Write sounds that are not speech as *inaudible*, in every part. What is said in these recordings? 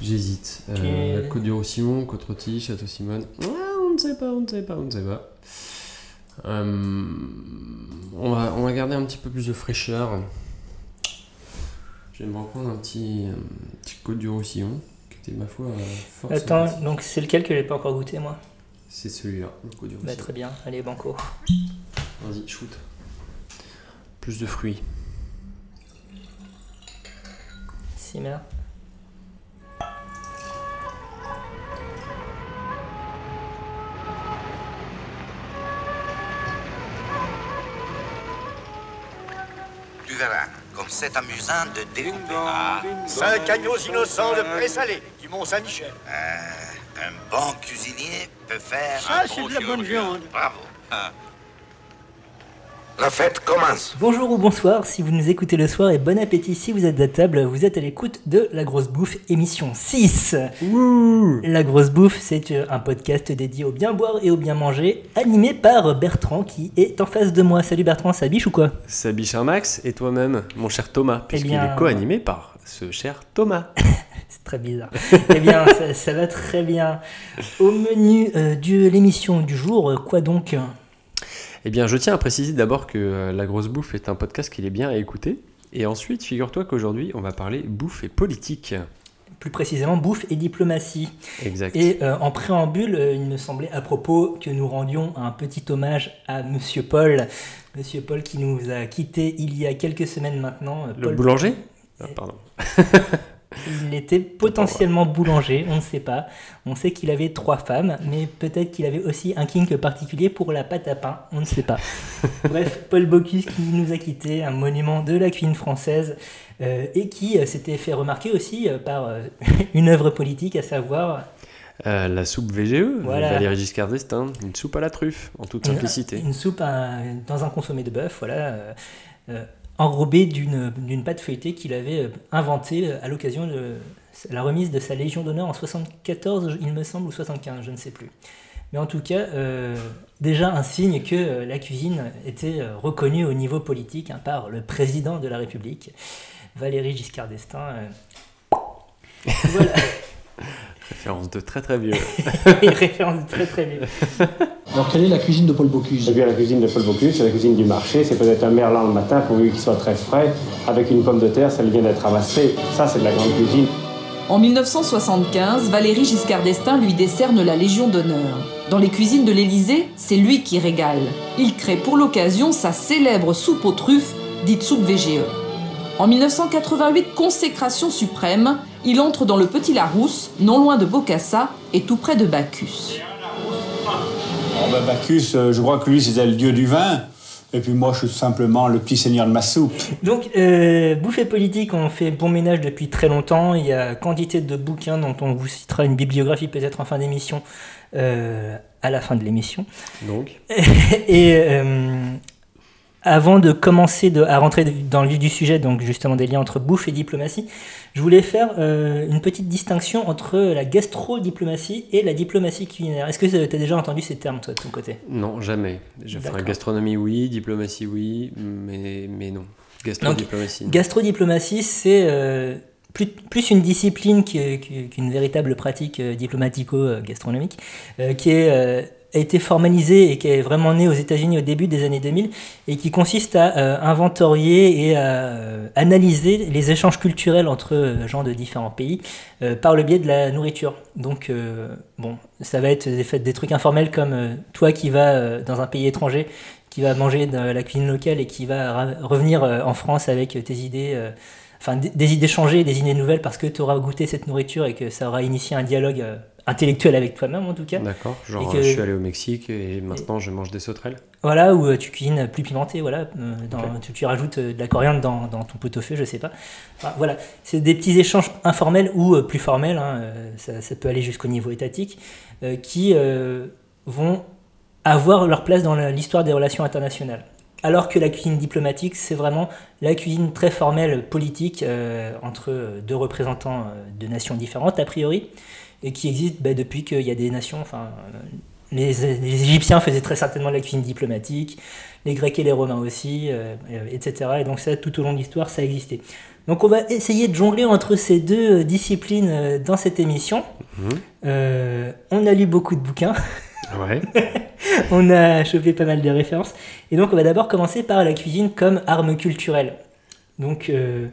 J'hésite. Euh, Côte du Roussillon, Côte Rôtie, Château Simone. Ah, on ne sait pas, on ne sait pas, on ne sait pas. Euh, on, va, on va garder un petit peu plus de fraîcheur. Je vais me reprendre un petit, un petit Côte du Roussillon, qui était ma foi euh, fort Attends, sympathique. donc c'est lequel que j'ai pas encore goûté moi? C'est celui-là, le Côte du Bah Roussillon. très bien, allez banco. Vas-y, shoot. Plus de fruits. Simmer. C'est amusant de découper. Ah, Cinq agneaux innocents de présalé du Mont-Saint-Michel. euh, un bon cuisinier peut faire Ça, un c'est bon de la bonne viande. Bravo. Ah. La fête commence. Bonjour ou bonsoir si vous nous écoutez le soir et bon appétit si vous êtes à table. Vous êtes à l'écoute de La Grosse Bouffe, émission 6. La Grosse Bouffe, c'est euh, un podcast dédié au bien boire et au bien manger, animé par Bertrand qui est en face de moi. Salut Bertrand, ça biche ou quoi? Sabi cher Max et toi-même, mon cher Thomas, puisqu'il Eh bien- est co-animé par ce cher Thomas. *laughs* C'est très bizarre. eh bien, ça, ça va très bien. Au menu euh, de l'émission du jour, quoi donc? Eh bien, je tiens à préciser d'abord que euh, La Grosse Bouffe est un podcast qu'il est bien à écouter. Et ensuite, figure-toi qu'aujourd'hui, on va parler bouffe et politique. Plus précisément, bouffe et diplomatie. Exact. Et euh, en préambule, euh, il me semblait à propos que nous rendions un petit hommage à Monsieur Paul. Monsieur Paul qui nous a quittés il y a quelques semaines maintenant. Euh, Le Paul- boulanger? Ah, Pardon. *laughs* Il était potentiellement boulanger, on ne sait pas. On sait qu'il avait trois femmes, mais peut-être qu'il avait aussi un kink particulier pour la pâte à pain, on ne sait pas. *laughs* Bref, Paul Bocuse qui nous a quittés, un monument de la cuisine française, euh, et qui euh, s'était fait remarquer aussi euh, par *laughs* une œuvre politique, à savoir Euh, la soupe VGE, Voilà. Valéry Giscard d'Estaing, une soupe à la truffe, en toute Une- simplicité. Une, soupe à- dans un consommé de bœuf, voilà, euh, enrobée d'une pâte feuilletée qu'il avait euh, inventée euh, à l'occasion de la remise de sa Légion d'honneur en 74, il me semble, ou 75, je ne sais plus. Mais en tout cas, euh, déjà un signe que la cuisine était reconnue au niveau politique hein, par le président de la République, Valéry Giscard d'Estaing. euh. *laughs* voilà, Référence de très très vieux. *laughs* référence très très vieux. *laughs* Alors, quelle est la cuisine de Paul Bocuse? Eh bien, la cuisine de Paul Bocuse, c'est la cuisine du marché. C'est peut-être un merlan le matin pourvu qu'il soit très frais. Avec une pomme de terre, ça vient d'être ramassé. Ça, c'est de la grande cuisine. En 1975, Valéry Giscard d'Estaing lui décerne la Légion d'honneur. Dans les cuisines de l'Élysée, c'est lui qui régale. Il crée pour l'occasion sa célèbre soupe aux truffes, dite soupe VGE. En 1988, consécration suprême, il entre dans le Petit Larousse, non loin de Bocassa et tout près de Bacchus. Oh, ben, Bacchus, euh, je crois que lui, c'était le dieu du vin. Et puis moi, je suis simplement le petit seigneur de ma soupe. Donc, euh, Bouffe et politique, on fait bon ménage depuis très longtemps. Il y a quantité de bouquins dont on vous citera une bibliographie peut-être en fin d'émission, euh, à la fin de l'émission. Donc, *laughs* Et euh, avant de commencer de- à rentrer dans le vif du sujet, donc justement des liens entre bouffe et diplomatie, je voulais faire euh, une petite distinction entre la gastro-diplomatie et la diplomatie culinaire. Est-ce que tu as déjà entendu ces termes, toi, de ton côté? Non, jamais. Je ferai gastronomie, oui, diplomatie, oui, mais, mais non. Gastro-diplomatie. Gastrodiplomatie, c'est euh, plus, plus une discipline qu'une véritable pratique euh, diplomatico-gastronomique, euh, qui est, a été formalisée et qui est vraiment née aux États-Unis au début des années 2000, et qui consiste à euh, inventorier et à euh, analyser les échanges culturels entre euh, gens de différents pays par le biais de la nourriture. Donc, bon, ça va être des, trucs informels comme toi qui vas dans un pays étranger qui va manger de la cuisine locale et qui va revenir en France avec tes idées, enfin des, idées changées, des idées nouvelles parce que tu auras goûté cette nourriture et que ça aura initié un dialogue intellectuel avec toi-même en tout cas. D'accord. Genre, que- je suis allé au Mexique et maintenant je mange des sauterelles. Voilà, où euh, tu cuisines plus pimenté, voilà, euh, dans- tu, tu rajoutes euh, de la coriandre dans, dans ton pot-au-feu, je sais pas. Enfin, voilà, c'est des petits échanges informels ou plus formels, hein, ça, ça peut aller jusqu'au niveau étatique, euh, qui euh, vont avoir leur place dans l'histoire des relations internationales. Alors que la cuisine diplomatique, c'est vraiment la cuisine très formelle politique euh, entre deux représentants de nations différentes, a priori, et qui existe bah, depuis qu'il y a des nations. Enfin, les, les Égyptiens faisaient très certainement la cuisine diplomatique, les Grecs et les Romains aussi, euh, euh, etc. Et donc ça, tout au long de l'histoire, ça a existé. Donc on va essayer de jongler entre ces deux euh, disciplines dans cette émission. Mhm. Euh, on a lu beaucoup de bouquins, Ouais. *laughs* on a chopé pas mal de références. Et donc on va d'abord commencer par la cuisine comme arme culturelle. Donc euh,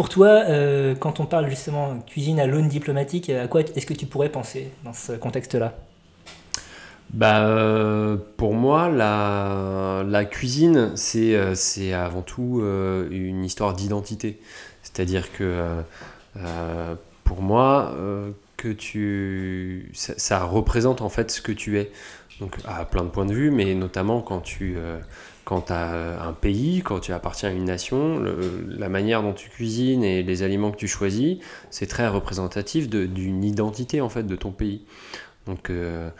pour toi, euh, quand on parle justement cuisine à l'aune diplomatique, à quoi est-ce que tu pourrais penser dans ce contexte-là? Bah, euh, pour moi, la, cuisine, c'est euh, c'est avant tout une histoire d'identité. C'est-à-dire que pour moi, que tu, ça, ça représente en fait ce que tu es. Donc à plein de points de vue, mais notamment quand tu euh, quand as un pays, quand tu appartiens à une nation, la manière dont tu cuisines et les aliments que tu choisis, c'est très représentatif d'une identité en fait de ton pays. Donc euh,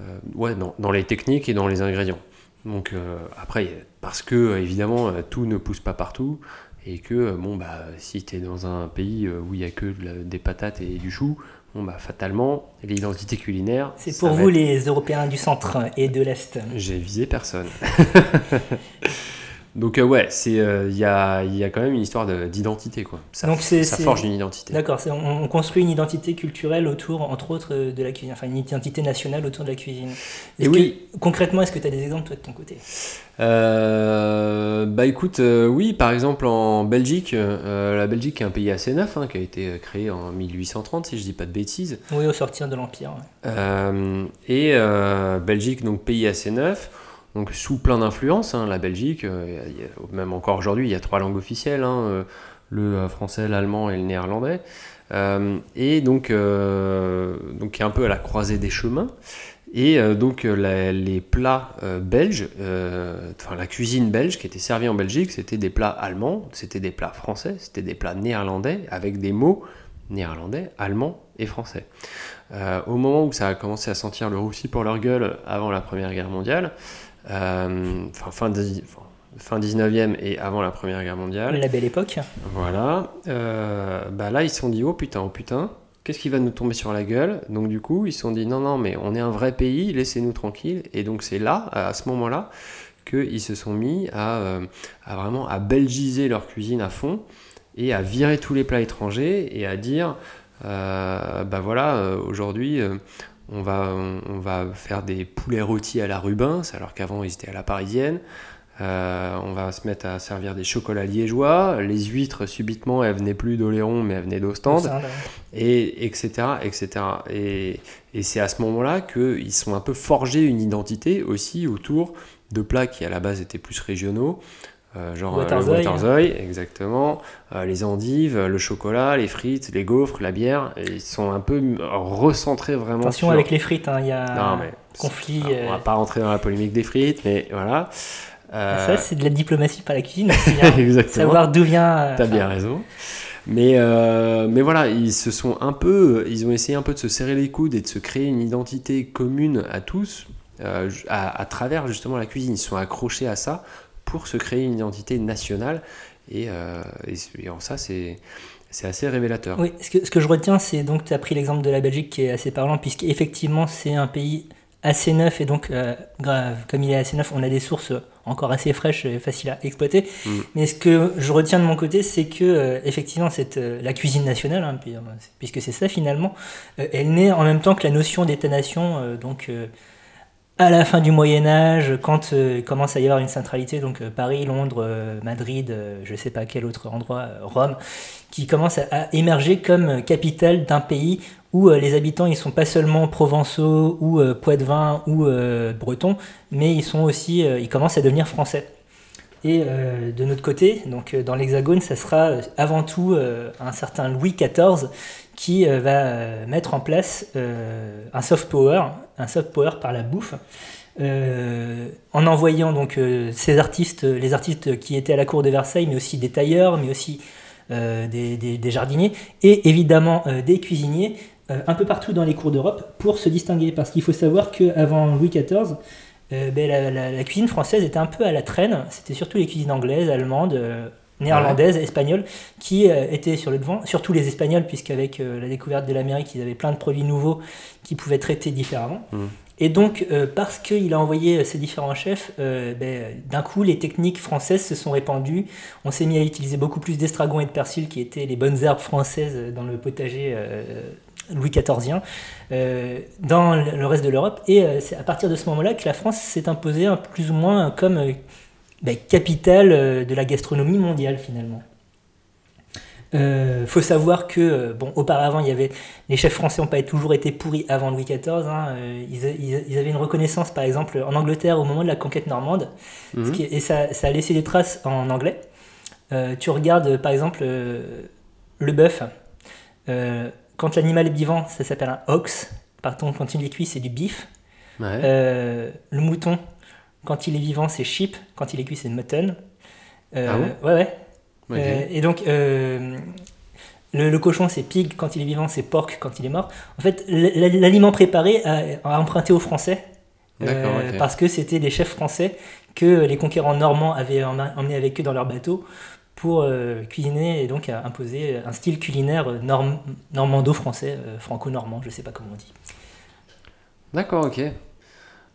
euh, ouais, dans, les techniques et dans les ingrédients. Donc euh, après, parce que euh, évidemment euh, tout ne pousse pas partout et que euh, bon bah si tu es dans un pays euh, où il y a que des patates et du chou, bon bah fatalement l'identité culinaire. C'est pour vous être- les Européens du centre et de l'Est. J'ai visé personne. *laughs* Donc euh, ouais, c'est euh, il y, a, y a quand même une histoire de- d'identité quoi. Ça, Donc ça forge une identité. D'accord, on, on construit une identité culturelle autour, entre autres, euh, de la cuisine, enfin une identité nationale autour de la cuisine. Et oui. que- concrètement, est-ce que tu as des exemples toi de ton côté? Euh, bah écoute, oui, par exemple en Belgique, la Belgique est un pays assez neuf, hein, qui a été créé en 1830 si je dis pas de bêtises. Oui, au sortir de l'Empire. ouais. Et Belgique, donc pays assez neuf, donc sous plein d'influences. hein, la Belgique, euh, même encore aujourd'hui, il y a trois langues officielles hein, euh, le euh, français, l'allemand et le néerlandais. Et donc, un peu à la croisée des chemins. Et donc, les plats belges, enfin la cuisine belge qui était servie en Belgique, c'était des plats allemands, c'était des plats français, c'était des plats néerlandais avec des mots néerlandais, allemands et français. Au moment où ça a commencé à sentir le roussi pour leur gueule avant la Première Guerre mondiale, enfin fin, fin 19e et avant la Première Guerre mondiale, La belle époque. voilà, euh, bah là ils se sont dit oh putain, oh putain, qu'est-ce qui va nous tomber sur la gueule? Donc du coup ils se sont dit non non mais on est un vrai pays, laissez-nous tranquilles. Et donc c'est là, à ce moment-là, qu'ils se sont mis à, euh, à vraiment à belgiser leur cuisine à fond et à virer tous les plats étrangers et à dire euh, bah voilà euh, aujourd'hui euh, on va on, on va faire des poulets rôtis à la Rubens alors qu'avant ils étaient à la parisienne. Euh, on va se mettre à servir des chocolats liégeois. Les huîtres subitement elles venaient plus d'Oléron mais elles venaient d'Ostende. Et etc etc et, et c'est à ce moment-là qu'ils sont un peu forgés une identité aussi autour de plats qui à la base étaient plus régionaux euh, genre euh, le waterzooi, exactement euh, les endives le chocolat les frites les gaufres la bière ils sont un peu recentrés vraiment Attention sur- avec les frites, hein, il y a non mais conflit. on euh, va pas rentrer dans la polémique des frites mais voilà Euh, Ça, c'est de la diplomatie par la cuisine. *laughs* hein. exactement Savoir d'où vient. T'as bien raison. Mais, euh, mais voilà, ils se sont un peu, ils ont essayé un peu de se serrer les coudes et de se créer une identité commune à tous euh, à, à travers justement la cuisine. Ils se sont accrochés à ça pour se créer une identité nationale et, euh, et, et en ça c'est c'est assez révélateur. Oui, ce que, ce que je retiens, c'est donc tu as pris l'exemple de la Belgique qui est assez parlant, puisqu'effectivement c'est un pays assez neuf et donc euh, grave, comme il est assez neuf, on a des sources encore assez fraîches et faciles à exploiter. Mm. Mais ce que je retiens de mon côté, c'est que euh, effectivement cette, euh, la cuisine nationale, hein, puis, puisque c'est ça finalement, elle naît en même temps que la notion d'État-nation, donc à la fin du Moyen Âge, quand euh, commence à y avoir une centralité, donc euh, Paris, Londres, euh, Madrid, je sais pas quel autre endroit, Rome, qui commence à, à émerger comme capitale d'un pays où les habitants ils sont pas seulement provençaux ou poitevins ou bretons, mais ils sont aussi, ils commencent à devenir français. Et euh, de notre côté, donc euh, dans l'Hexagone, ça sera euh, avant tout un certain Louis XIV qui va mettre en place un soft power, un soft power par la bouffe, en envoyant donc ces artistes, les artistes qui étaient à la cour de Versailles, mais aussi des tailleurs, mais aussi des, des- jardiniers, et évidemment des cuisiniers, un peu partout dans les cours d'Europe, pour se distinguer. Parce qu'il faut savoir qu'avant Louis XIV, euh, ben, la, la- la cuisine française était un peu à la traîne. C'était surtout les cuisines anglaises, allemandes, euh, néerlandaises, espagnoles, qui euh, étaient sur le devant. Surtout les Espagnols, puisqu'avec la découverte de l'Amérique, ils avaient plein de produits nouveaux qui pouvaient traiter différemment. Mm. Et donc, parce qu'il a envoyé ces différents chefs, ben, d'un coup, les techniques françaises se sont répandues. On s'est mis à utiliser beaucoup plus d'estragon et de persil, qui étaient les bonnes herbes françaises dans le potager Louis XIVien, euh, dans le reste de l'Europe. Et euh, c'est à partir de ce moment-là que la France s'est imposée un- plus ou moins comme euh, ben, capitale euh, de la gastronomie mondiale, finalement. Euh, faut savoir que, bon, auparavant, il y avait les chefs français n'ont pas toujours été pourris avant Louis XIV. hein, ils, a- ils- ils avaient une reconnaissance, par exemple, en Angleterre au moment de la conquête normande, Mhm. ce qui- et ça, ça a laissé des traces en anglais. Tu regardes, par exemple, le bœuf. Euh, quand l'animal est vivant, ça s'appelle un ox. Par contre, quand il est cuit, c'est du beef. Ouais. Euh, le mouton, quand il est vivant, c'est sheep. Quand il est cuit, c'est mutton. Euh, Ah bon Ouais, ouais. Euh, et donc, le, le cochon, c'est pig quand il est vivant, c'est porc quand il est mort. En fait, l'aliment préparé a, a emprunté aux Français. Parce que c'était des chefs français que les conquérants normands avaient emmenés avec eux dans leur bateau pour euh, cuisiner et donc à imposer un style culinaire euh, norm- normando-français, euh, franco-normand, je sais pas comment on dit. D'accord, ok.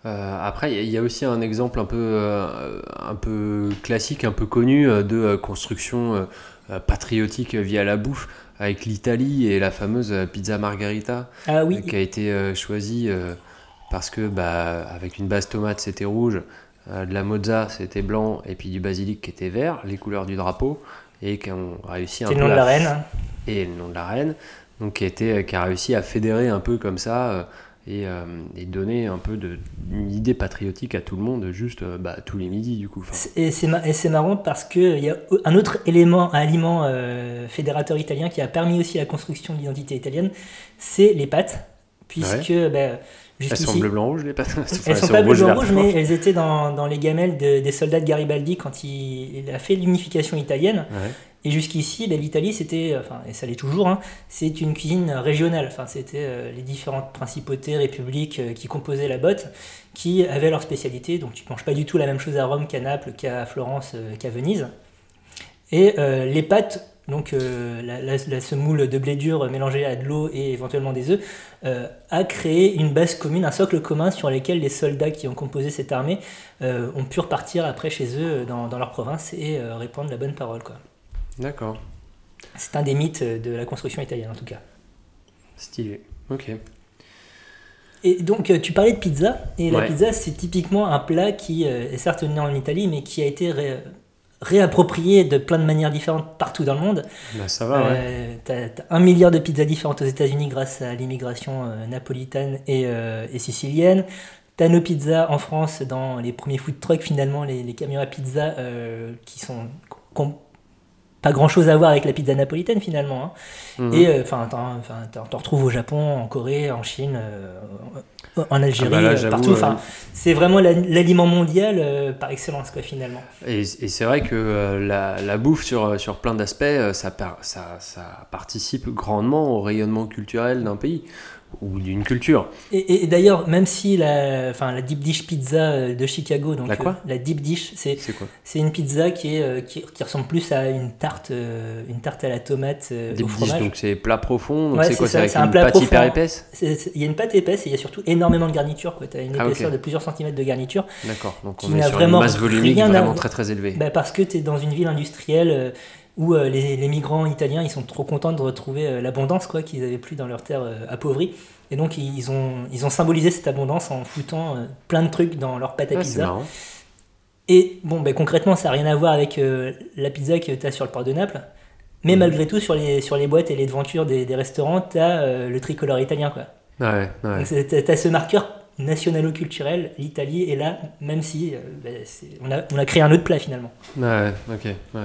Euh, après, il y a- aussi un exemple un peu, un peu classique, un peu connu de construction patriotique via la bouffe avec l'Italie et la fameuse pizza margarita Ah oui, qui a été choisie parce que bah, avec une base tomate c'était rouge, euh, de la mozza c'était blanc et puis du basilic qui était vert, les couleurs du drapeau et qui ont réussi un peu le nom de la reine. hein. et le nom de la reine, donc qui, était, qui a réussi à fédérer un peu comme ça euh, et, euh, et donner un peu de, une idée patriotique à tout le monde, juste euh, bah, tous les midis du coup. Enfin, Et c'est marrant parce qu'il y a un autre élément, un aliment euh, fédérateur italien qui a permis aussi la construction de l'identité italienne, c'est les pâtes. Puisque ben, elles sont bleu blanc rouge les pâtes. Enfin, elles sont pas bleu blanc rouge, mais elles étaient dans, dans les gamelles de- des soldats de Garibaldi quand il, il a fait l'unification italienne. Ouais. Et jusqu'ici, ben, l'Italie, c'était, enfin, et ça l'est toujours, hein, c'est une cuisine régionale. Enfin, c'était euh, les différentes principautés, républiques euh, qui composaient la botte, qui avaient leur spécialité. Donc, tu manges pas du tout la même chose à Rome qu'à Naples, qu'à Florence, euh, qu'à Venise. Et les pâtes, donc euh, la, la- la semoule de blé dur mélangée à de l'eau et éventuellement des œufs, euh, a créé une base commune, un socle commun sur lequel les soldats qui ont composé cette armée euh, ont pu repartir après chez eux dans, dans leur province et euh, répandre la bonne parole. Quoi. D'accord, C'est un des mythes de la construction italienne en tout cas. stylé. Ok. Et donc euh, tu parlais de pizza, et la pizza c'est typiquement un plat qui euh, est certes né en Italie, mais qui a été ré- réapproprié de plein de manières différentes partout dans le monde. Bah, ça va, ouais. Euh, t'as, t'as un milliard de pizzas différentes aux États-Unis grâce à l'immigration euh, napolitaine et, euh, et sicilienne. T'as nos pizzas en France dans les premiers food trucks, finalement, les, les camions à pizza euh, qui sont pas grand chose à voir avec la pizza napolitaine finalement. hein. Mhm. Et euh, enfin, enfin, t'en- retrouves au Japon, en Corée, en Chine, euh, en Algérie, Ah bah là, euh, partout. euh, Enfin, c'est vraiment la- l'aliment mondial euh, par excellence, quoi, finalement. Et, et c'est vrai que euh, la, la bouffe, sur, sur plein d'aspects, euh, ça, ça, ça participe grandement au rayonnement culturel d'un pays ou d'une culture. Et, et d'ailleurs, même si la, enfin, la deep dish pizza euh, de Chicago, donc La quoi euh, la deep dish, c'est C'est une pizza qui est euh, qui, qui ressemble plus à une tarte, euh, une tarte à la tomate Des au dish, fromage. donc c'est plat profond, Ouais, c'est c'est quoi ça, C'est un une plat pâte profond. hyper épaisse Il y a une pâte épaisse et il y a surtout énormément de garniture. Tu as une Ah, épaisseur de plusieurs centimètres de garniture. D'accord, donc on est sur vraiment une masse volumique à vraiment voir. très très élevée. Bah, parce que tu es dans une ville industrielle où euh, les, les migrants italiens ils sont trop contents de retrouver euh, l'abondance quoi qu'ils avaient plus dans leur terre euh, appauvrie. Et donc ils ont, ils ont symbolisé cette abondance en foutant euh, plein de trucs dans leur pâte à Ah, pizza. Et bon, ben, concrètement, ça n'a rien à voir avec la pizza que tu as sur le port de Naples. Mais Mhm. malgré tout, sur les, sur les boîtes et les devantures des, des restaurants, tu as le tricolore italien. Quoi. Ouais, ouais. Donc tu as ce marqueur nationalo-culturel, l'Italie est là, même si ben, on, a, on a créé un autre plat finalement. Ouais, ok, ouais.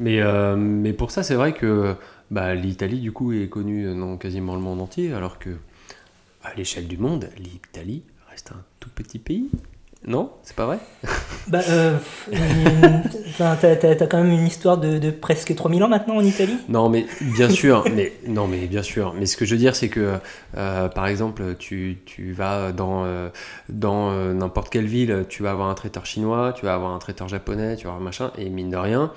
Mais, euh, mais pour ça, c'est vrai que bah, l'Italie, du coup, est connue dans quasiment le monde entier, alors que, à l'échelle du monde, l'Italie reste un tout petit pays. Non? C'est pas vrai? Bah, euh, t'as, quand même une histoire de, de presque 3000 ans maintenant en Italie? Non, mais bien sûr, mais non, mais bien sûr. Mais ce que je veux dire, c'est que, euh, par exemple, tu, tu vas dans euh, dans n'importe quelle ville, tu vas avoir un traiteur chinois, tu vas avoir un traiteur japonais, tu vas avoir machin, et mine de rien,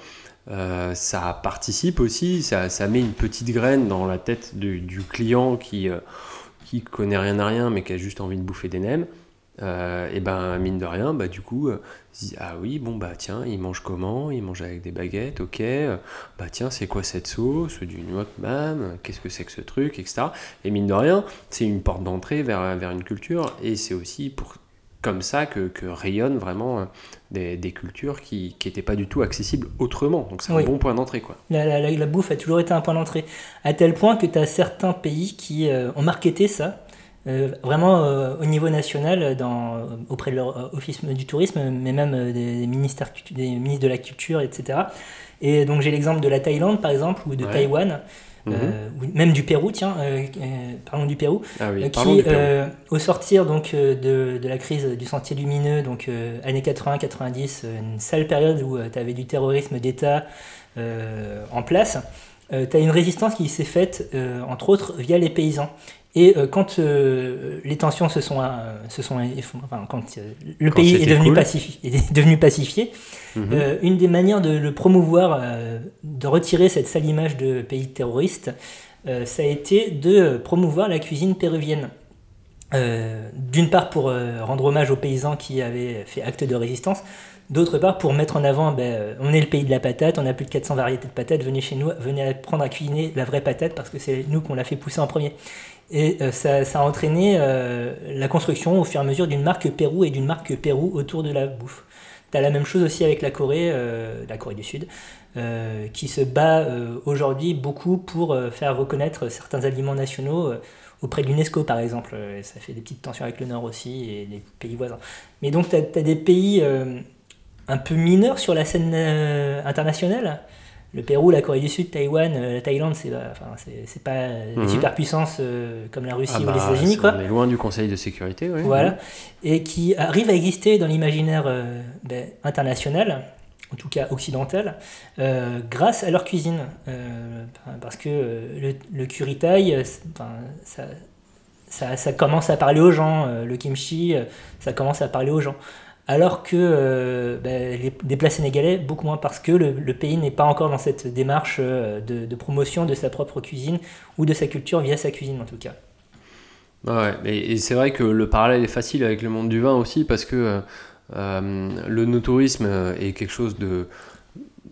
euh, ça participe aussi, ça, ça met une petite graine dans la tête du, du client qui euh, qui connaît rien à rien, mais qui a juste envie de bouffer des nems, euh, et ben mine de rien, bah du coup, ah oui, bon bah tiens, il mange comment? Il mange avec des baguettes, ok. bah tiens, c'est quoi cette sauce? Du noix mam Qu'est-ce que c'est que ce truc, etc. Et mine de rien, c'est une porte d'entrée vers, vers une culture, et c'est aussi pour comme ça que, que rayonnent vraiment euh, des, des cultures qui n'étaient pas du tout accessibles autrement. Donc c'est Oui. un bon point d'entrée, quoi. La, la- la- la bouffe a toujours été un point d'entrée. À tel point que tu as certains pays qui euh, ont marketé ça, euh, vraiment euh, au niveau national, dans, auprès de leur office du tourisme, mais même des, des ministères, des ministres de la culture, etc. Et donc j'ai l'exemple de la Thaïlande, par exemple, ou de Ouais. Taïwan, Mhm. euh, même du Pérou, tiens, euh, euh, parlons du Pérou, Ah oui, qui, du Pérou. au sortir donc de, de la crise du sentier lumineux, donc années 80-90, euh, une sale période où tu avais du terrorisme d'État en place, tu as une résistance qui s'est faite, entre autres, via les paysans. Et euh, quand euh, les tensions se sont, euh, se sont enfin, quand le Quand pays est devenu, cool. pacifi- est *laughs* devenu pacifié, Mhm. une des manières de le promouvoir, de retirer cette sale image de pays terroriste, ça a été de promouvoir la cuisine péruvienne. D'une part pour rendre hommage aux paysans qui avaient fait acte de résistance, d'autre part pour mettre en avant, ben, on est le pays de la patate, on a plus de 400 variétés de patates, venez chez nous, venez apprendre à cuisiner la vraie patate parce que c'est nous qu'on l'a fait pousser en premier. Et euh, ça, a entraîné euh, la construction au fur et à mesure d'une marque Pérou et d'une marque Pérou autour de la bouffe. Tu as la même chose aussi avec la Corée, euh, la Corée du Sud, qui se bat aujourd'hui beaucoup pour faire reconnaître certains aliments nationaux auprès de l'UNESCO par exemple. Et ça fait des petites tensions avec le Nord aussi et les pays voisins. Mais donc tu as, des pays un peu mineurs sur la scène internationale? Le Pérou, la Corée du Sud, Taïwan, euh, la Thaïlande, c'est euh, enfin, c'est- pas des Mhm. superpuissances euh, comme la Russie Ah ou bah, les États-Unis. On est loin du Conseil de sécurité, oui. Voilà. Et qui arrive à exister dans l'imaginaire euh, ben, international, en tout cas occidental, euh, grâce à leur cuisine. Parce que le, le curry thaï, ça, ça, ça commence à parler aux gens. le kimchi, ça commence à parler aux gens. Alors que euh, ben, les, des plats sénégalais, beaucoup moins parce que le, pays n'est pas encore dans cette démarche euh, de, promotion de sa propre cuisine ou de sa culture via sa cuisine en tout cas. Ouais, mais et c'est vrai que le parallèle est facile avec le monde du vin aussi parce que euh, le no-tourisme est quelque chose de,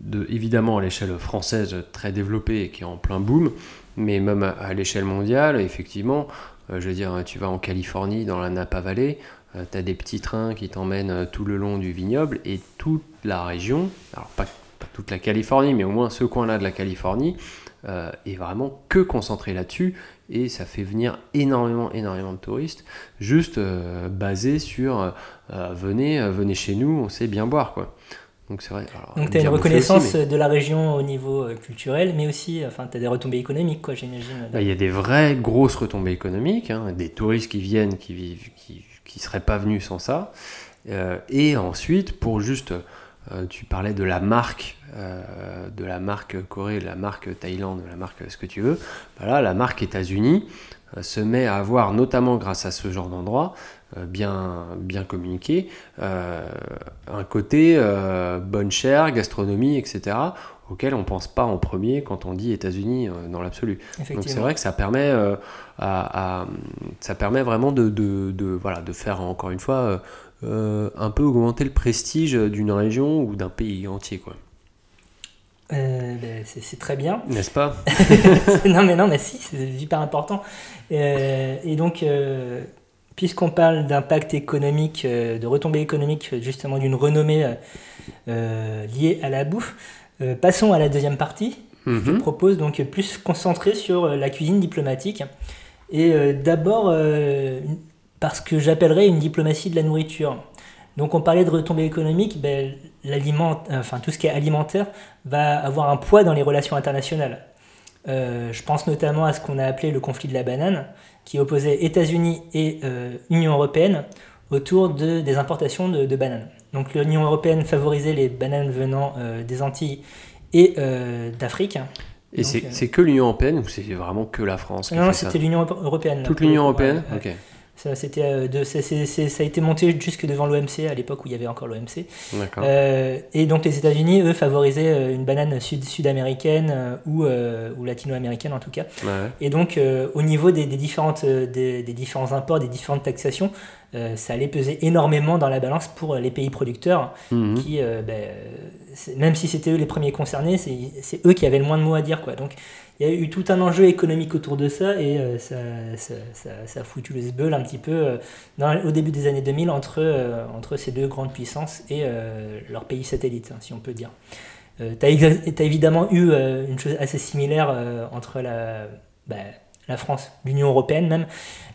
de évidemment à l'échelle française très développé et qui est en plein boom, mais même à, à l'échelle mondiale, effectivement, je veux dire, tu vas en Californie, dans la Napa Valley, tu as des petits trains qui t'emmènent euh, tout le long du vignoble et toute la région, alors pas, pas toute la Californie, mais au moins ce coin-là de la Californie, euh, est vraiment que concentré là-dessus et ça fait venir énormément, énormément de touristes, juste euh, basé sur euh, euh, venez, euh, venez chez nous, on sait bien boire quoi. Donc c'est vrai. alors, Donc tu as une reconnaissance aussi, mais- de la région au niveau euh, culturel, mais aussi enfin, tu as des retombées économiques, quoi, j'imagine. Là, il y a des vraies grosses retombées économiques, hein, des touristes qui viennent, qui vivent, qui, qui pas venus sans ça. Euh, et ensuite, pour juste, euh, tu parlais de la marque, euh, de la marque Corée, de la marque Thaïlande, de la marque ce que tu veux. Bah là, la marque États-Unis se met à avoir, notamment grâce à ce genre d'endroit, bien, bien communiqué, un côté bonne chère, gastronomie, etc., auquel on pense pas en premier quand on dit États-Unis euh, dans l'absolu. Donc c'est vrai que ça permet, euh, à, à- ça permet vraiment de, de, de, voilà, de faire encore une fois euh, un peu augmenter le prestige d'une région ou d'un pays entier, quoi. Euh, ben, c'est très bien. N'est-ce pas? *laughs* Non, mais non, mais si, c'est hyper important. Et donc, puisqu'on parle d'impact économique, de retombées économiques, justement d'une renommée liée à la bouffe, euh, passons à la deuxième partie. Je Mhm. propose donc plus se concentrer sur euh, la cuisine diplomatique. Et euh, d'abord, euh, parce que j'appellerais une diplomatie de la nourriture. Donc on parlait de retombées économiques, ben, l'aliment, enfin tout ce qui est alimentaire va avoir un poids dans les relations internationales. Je pense notamment à ce qu'on a appelé le conflit de la banane, qui opposait États-Unis et Union européenne autour de, des importations de, de bananes. Donc l'Union européenne favorisait les bananes venant euh, des Antilles et euh, d'Afrique. Et c'est euh, c'est que l'Union Européenne ou c'est vraiment que la France qui Non, c'était l'Union européenne. Toute l'Union Européenne ouais, ouais. Ok. Ça, c'était, a été monté jusque devant l'OMC à l'époque où il y avait encore l'OMC. Euh, et donc les États-Unis, eux, favorisaient une banane sud- sud-américaine euh, ou, euh, ou latino-américaine en tout cas. Ouais. Et donc euh, au niveau des, des différentes, des, des différents imports, des différentes taxations, euh, ça allait peser énormément dans la balance pour les pays producteurs Mhm. qui, euh, ben, euh, même si c'était eux les premiers concernés, c'est eux qui avaient le moins de mots à dire. Quoi. Donc il y a eu tout un enjeu économique autour de ça et euh, ça, ça, ça, ça a foutu le sbeul un petit peu euh, dans- au début des années 2000 entre, euh, entre ces deux grandes puissances et euh, leurs pays satellites, hein, si on peut dire. Euh, tu as, évidemment eu euh, une chose assez similaire euh, entre la, bah, la France, l'Union européenne même,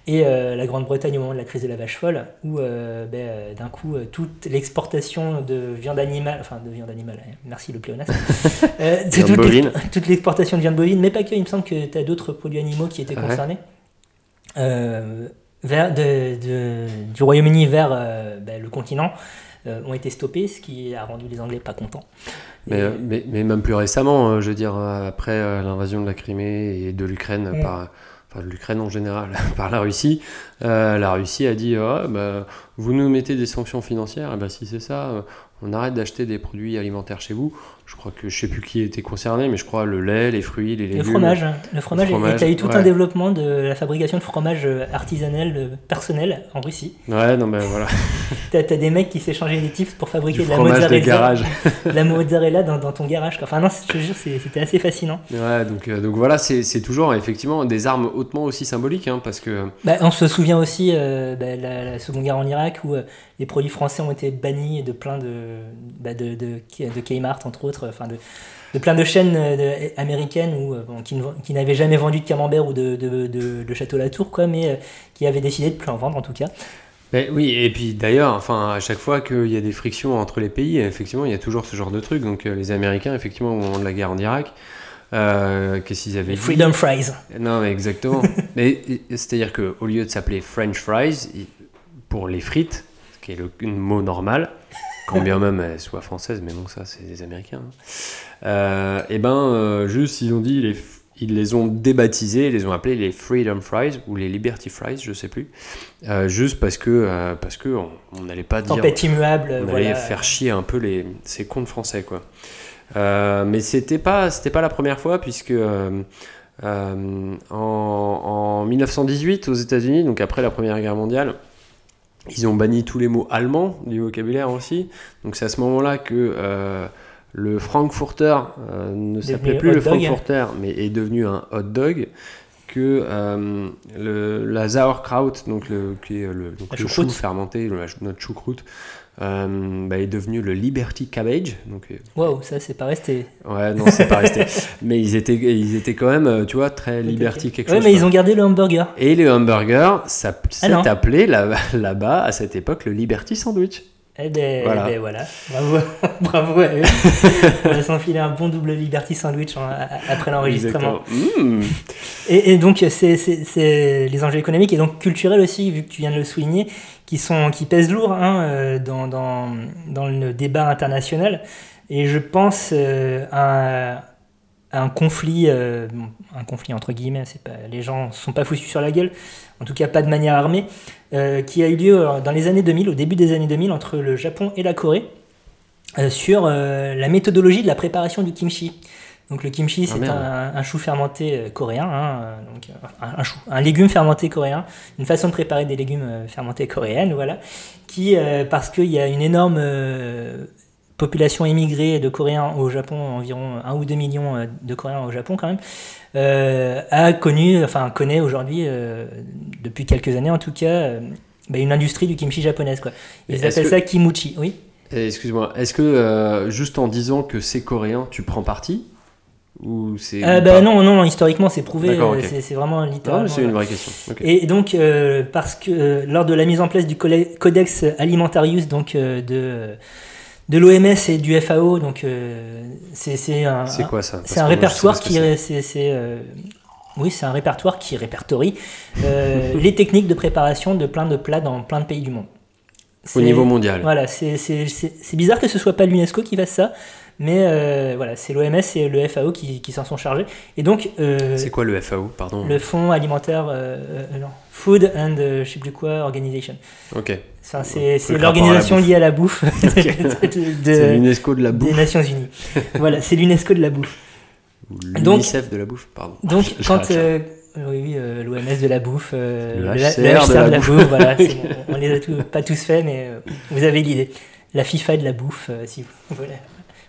et euh, la Grande-Bretagne au moment de la crise de la vache folle, où euh, ben, euh, d'un coup toute l'exportation de viande animale, enfin de viande animale, hein, merci le pléonasme, *laughs* euh, Viande toute, bovine. toute l'exportation de viande bovine, mais pas que, il me semble que tu as d'autres produits animaux qui étaient Ouais. concernés, vers, de, de- du Royaume-Uni vers ben, le continent. Euh, ont été stoppés, ce qui a rendu les Anglais pas contents. Mais, Et- mais, mais même plus récemment, euh, je veux dire, euh, après l'invasion de la Crimée et de l'Ukraine Mm. par. Enfin, l'Ukraine en général, *laughs* par la Russie, euh, la Russie a dit Ah, bah, Vous nous mettez des sanctions financières, et ben, si c'est ça, on arrête d'acheter des produits alimentaires chez vous. Je crois que je sais plus qui était concerné, mais je crois le lait, les fruits, les légumes. Le fromage, le fromage, fromage, et tu as eu tout ouais. un développement de la fabrication de fromage euh, artisanal euh, personnel en Russie. Ouais, non, mais voilà. *laughs* Tu as, des mecs qui s'échangent des tips pour fabriquer Du de la fromage de mozzarella, garage. de *laughs* la mozzarella dans, dans ton garage. Enfin non, je te jure, c'était assez fascinant. Ouais, donc, euh, donc voilà, c'est c'est toujours effectivement des armes hautement aussi symboliques, hein, parce que. Bah, on se souvient aussi euh, bah, la, la Seconde Guerre en Irak où euh, les produits français ont été bannis de plein de, bah, de, de, de Kmart entre autres, enfin de, de plein de chaînes euh, de- américaines où, euh, bon, qui, n'avaient jamais vendu de camembert ou de, Château Latour, quoi, mais euh, qui avaient décidé de plus en vendre en tout cas. Mais oui, et puis d'ailleurs, enfin, à chaque fois qu'il y a des frictions entre les pays, effectivement, il y a toujours ce genre de truc. Donc euh, les Américains, effectivement, au moment de la guerre en Irak, euh, qu'est-ce qu'ils avaient dit Freedom Fries. Non, mais exactement. *laughs* mais euh, c'est-à-dire qu'au lieu de s'appeler French fries, pour les frites, ce qui est le mot normal, quand bien même elles soient françaises, mais bon, ça, c'est des Américains. hein. Euh, et ben, euh, juste, ils ont dit, les, ils les ont débaptisés, ils les ont appelés les Freedom Fries ou les Liberty Fries, je sais plus. Euh, juste parce que, euh, parce que on n'allait pas dire. Tempête immuable. On voilà. allait faire chier un peu les, ces cons de français, quoi. Euh, mais c'était pas, c'était pas la première fois, puisque en, en 1918, aux États-Unis, donc après la Première Guerre mondiale, ils ont banni tous les mots allemands du vocabulaire aussi. Donc c'est à ce moment-là que euh, le Frankfurter euh, ne s'appelait plus le. Frankfurter, mais est devenu un hot dog. Que euh, le, la Sauerkraut, donc le, qui est le, donc le chou fermenté, notre choucroute, euh, bah, est devenu le Liberty Cabbage. Donc, euh, Waouh, ça c'est pas resté. ouais, non, c'est pas resté. *laughs* Mais ils étaient, ils étaient quand même, euh, tu vois, très Liberty quelque Ouais, chose. mais quoi. ils ont gardé le hamburger. Et le hamburger, ça s'est non. appelé là- là-bas, à cette époque, le Liberty Sandwich. Eh ben Voilà. voilà. ben voilà. Bravo, *laughs* bravo à eux. On va s'enfiler un bon double Liberty Sandwich en- a- après l'enregistrement. Mmh. Et, et donc, c'est les enjeux économiques et donc culturels aussi, vu que tu viens de le souligner, qui, sont, qui pèsent lourd hein, euh, dans, dans, dans le débat international. Et je pense euh, à un conflit, euh, un conflit entre guillemets, c'est pas, les gens ne sont pas foutus sur la gueule, en tout cas pas de manière armée, euh, qui a eu lieu euh, dans les années 2000, au début des années 2000, entre le Japon et la Corée, euh, sur la méthodologie de la préparation du kimchi. Donc le kimchi, Ah, c'est un, un chou fermenté coréen, hein, donc un, un chou, un légume fermenté coréen, une façon de préparer des légumes fermentés coréennes, voilà, qui parce qu'il y a une énorme population émigrée de Coréens au Japon, environ 1 ou 2 millions euh, de Coréens au Japon quand même, euh, a connu, enfin connaît aujourd'hui, euh, depuis quelques années en tout cas, euh, bah, une industrie du kimchi japonaise. Quoi. Ils appellent que- ça kimuchi, oui. Excuse-moi, est-ce que juste en disant que c'est coréen, tu prends parti? Ou c'est. Euh, bah, non, non, non, historiquement c'est prouvé, c'est vraiment littéralement. mais c'est une vraie question. Et donc, parce que lors de la mise en place du Codex Alimentarius donc, de, de l'OMS et du FAO, donc euh, c'est un, C'est quoi ça? c'est un répertoire qui c'est. euh, oui c'est un répertoire qui répertorie euh, *laughs* les techniques de préparation de plein de plats dans plein de pays du monde. Au niveau mondial. Voilà, c'est c'est- c'est- c'est bizarre que ce soit pas l'UNESCO qui fasse ça, Mais euh, voilà, c'est l'OMS et le FAO qui, qui s'en sont chargés. Et donc, euh, C'est quoi le FAO, pardon le Fonds alimentaire, non, Food and euh, je sais plus quoi Organization. Ok. Enfin, c'est la l'organisation liée à la bouffe *laughs* *laughs* C'est l'UNESCO de la des bouffe. Nations Unies. voilà, c'est l'UNESCO de la bouffe. L'UNICEF de la bouffe, pardon. Donc, Je- quand. je- euh, oui, oui, euh, l'OMS de la bouffe, euh, Le le, HCR le HCR de la de la bouffe. bouffe, voilà, *laughs* on les a tous- pas tous faits, mais euh, vous avez l'idée. La FIFA de la bouffe, euh, si vous voilà.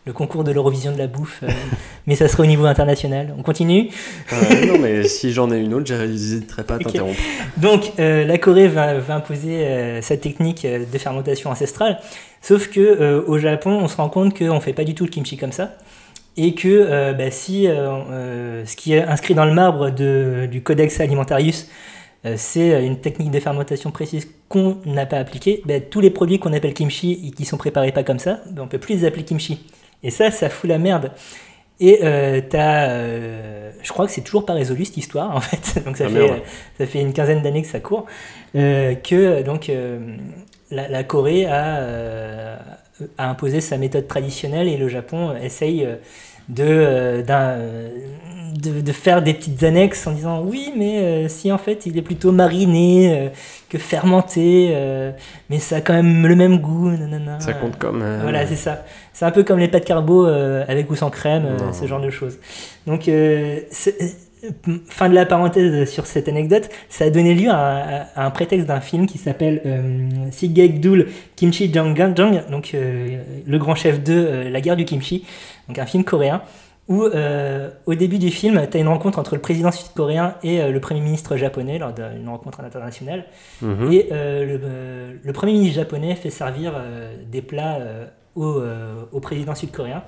Le concours de l'Eurovision de la bouffe, euh, *laughs* mais ça sera au niveau international. On continue. Euh, non, mais si j'en ai une autre, j'hésiterai pas à t'interrompre. Donc, euh, la Corée va, va imposer euh, cette technique euh, de fermentation ancestrale. Sauf que euh, au Japon, on se rend compte qu'on ne fait pas du tout le kimchi comme ça. Et que euh, bah, si euh, euh, ce qui est inscrit dans le marbre de- du Codex Alimentarius, c'est une technique de fermentation précise qu'on n'a pas appliquée, bah, tous les produits qu'on appelle kimchi et qui sont préparés pas comme ça, bah, on peut plus les appeler kimchi. Et ça, ça fout la merde. Et euh, t'as, euh, je crois que c'est toujours pas résolu cette histoire *laughs* en fait. Donc ça Ah, fait, euh, ça fait une quinzaine d'années que ça court. Euh, que donc euh, la, la Corée a, a imposé sa méthode traditionnelle et le Japon essaye de, euh, d'un, euh, de, de faire des petites annexes en disant oui mais euh, si en fait il est plutôt mariné euh, que fermenté euh, mais ça a quand même le même goût nanana. Ça compte comme. euh, Voilà, c'est ça. C'est un peu comme les pâtes carbo euh, avec ou sans crème, ce genre de choses. Donc, fin de la parenthèse sur cette anecdote, ça a donné lieu à, un- à un prétexte d'un film qui s'appelle euh, Sigegdul Kimchi Janganjang, donc euh, le grand chef de euh, la guerre du kimchi, donc un film coréen. Où euh, au début du film, tu as une rencontre entre le président sud-coréen et euh, le premier ministre japonais lors d'une rencontre internationale. mhm. Et euh, le, euh, le Premier ministre japonais fait servir euh, des plats euh, au, euh, au président sud-coréen.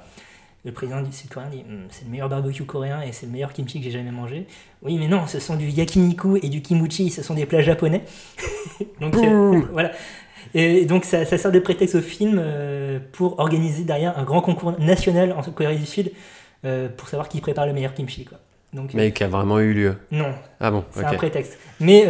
Le président du sud-coréen dit Hum, C'est le meilleur barbecue coréen et c'est le meilleur kimchi que j'ai jamais mangé. Oui, mais non, ce sont du yakiniku et du kimuchi, ce sont des plats japonais. *laughs* donc euh, voilà. Et donc ça, ça sert de prétexte au film euh, pour organiser derrière un grand concours national en Corée du Sud euh, pour savoir qui prépare le meilleur kimchi. Quoi. Donc, euh, Mais qui a vraiment eu lieu. non, Ah bon, c'est un ok. prétexte. Mais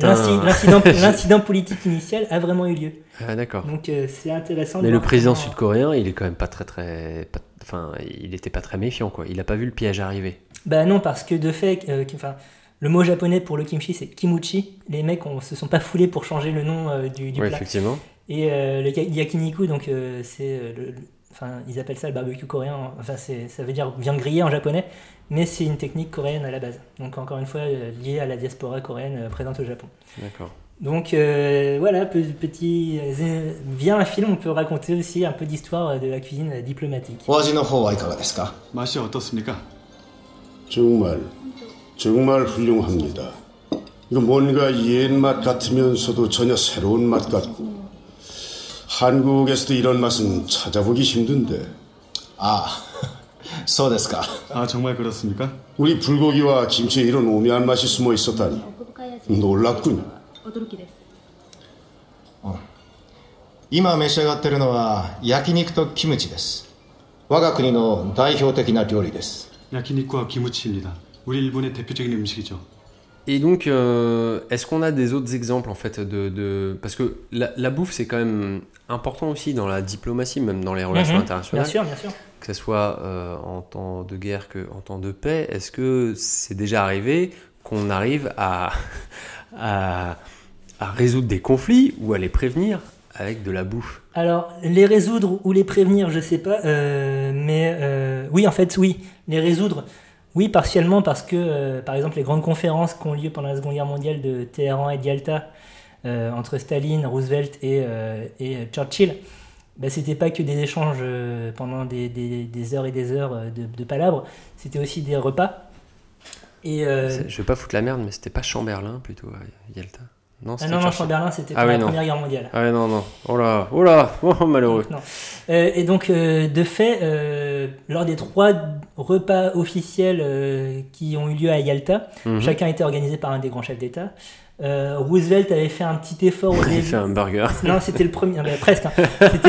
l'incident politique initial a vraiment eu lieu. Ah d'accord. Donc euh, c'est intéressant. de Mais le président comment- sud-coréen, il est quand même pas très très. pas- Enfin, il était pas très méfiant quoi. Il a pas vu le piège arriver. Bah non, parce que de fait, euh, qui- enfin, le mot japonais pour le kimchi c'est kimuchi. Les mecs on, se sont pas foulés pour changer le nom euh, du, du plat. effectivement. Et le ya- yakiniku, donc c'est le, Enfin, ils appellent ça le barbecue coréen. Enfin, c'est, ça veut dire viande grillée en japonais, mais c'est une technique coréenne à la base. Donc, encore une fois, liée à la diaspora coréenne présente au Japon. D'accord. Donc euh, voilà, petit, via un film, on peut raconter aussi un peu d'histoire de la cuisine diplomatique. Oui. 이거 뭔가 옛맛 같으면서도 전혀 새로운 맛 같고 한국에서도 이런 맛은 찾아보기 힘든데. 아, 소데스카. 아 정말 그렇습니까? 우리 불고기와 김치에 이런 오묘한 맛이 숨어 있었다니 놀랍군요. 今召し上がってるのは焼肉とキムチです我が国の代表的な料理です 야키니쿠와 기무치입니다. 우리 일본의 대표적인 음식이죠. Et donc, euh, est-ce qu'on a des autres exemples en fait de, de- parce que la, la bouffe c'est quand même important aussi dans la diplomatie, même dans les relations Mhm. internationales. Bien sûr, bien sûr. que ce soit euh, en temps de guerre que en temps de paix, est-ce que c'est déjà arrivé qu'on arrive à, à, à résoudre des conflits ou à les prévenir avec de la bouffe Alors, les résoudre ou les prévenir, je sais pas, euh, mais euh, oui, en fait, oui, les résoudre, oui, partiellement parce que, euh, par exemple, les grandes conférences qui ont lieu pendant la Seconde Guerre mondiale de Téhéran et de Yalta, euh, entre Staline, Roosevelt et, et Churchill, bah, c'était pas que des échanges pendant des, des- des heures et des heures de, de palabres, c'était aussi des repas. Et, Je vais pas foutre la merde, mais c'était pas Chamberlain plutôt Yalta Non, ah non, non, Churchill. Chamberlain, c'était Ah oui, la non. Première Guerre mondiale. Ah non, non. Oh là, oh là, oh, malheureux. Non. Euh, et donc, euh, de fait, euh, lors des trois repas officiels qui ont eu lieu à Yalta, Mhm. chacun était organisé par un des grands chefs d'État. Euh, Roosevelt avait fait un petit effort au Il début. fait un burger. *laughs* Non, c'était le premier, presque. hein.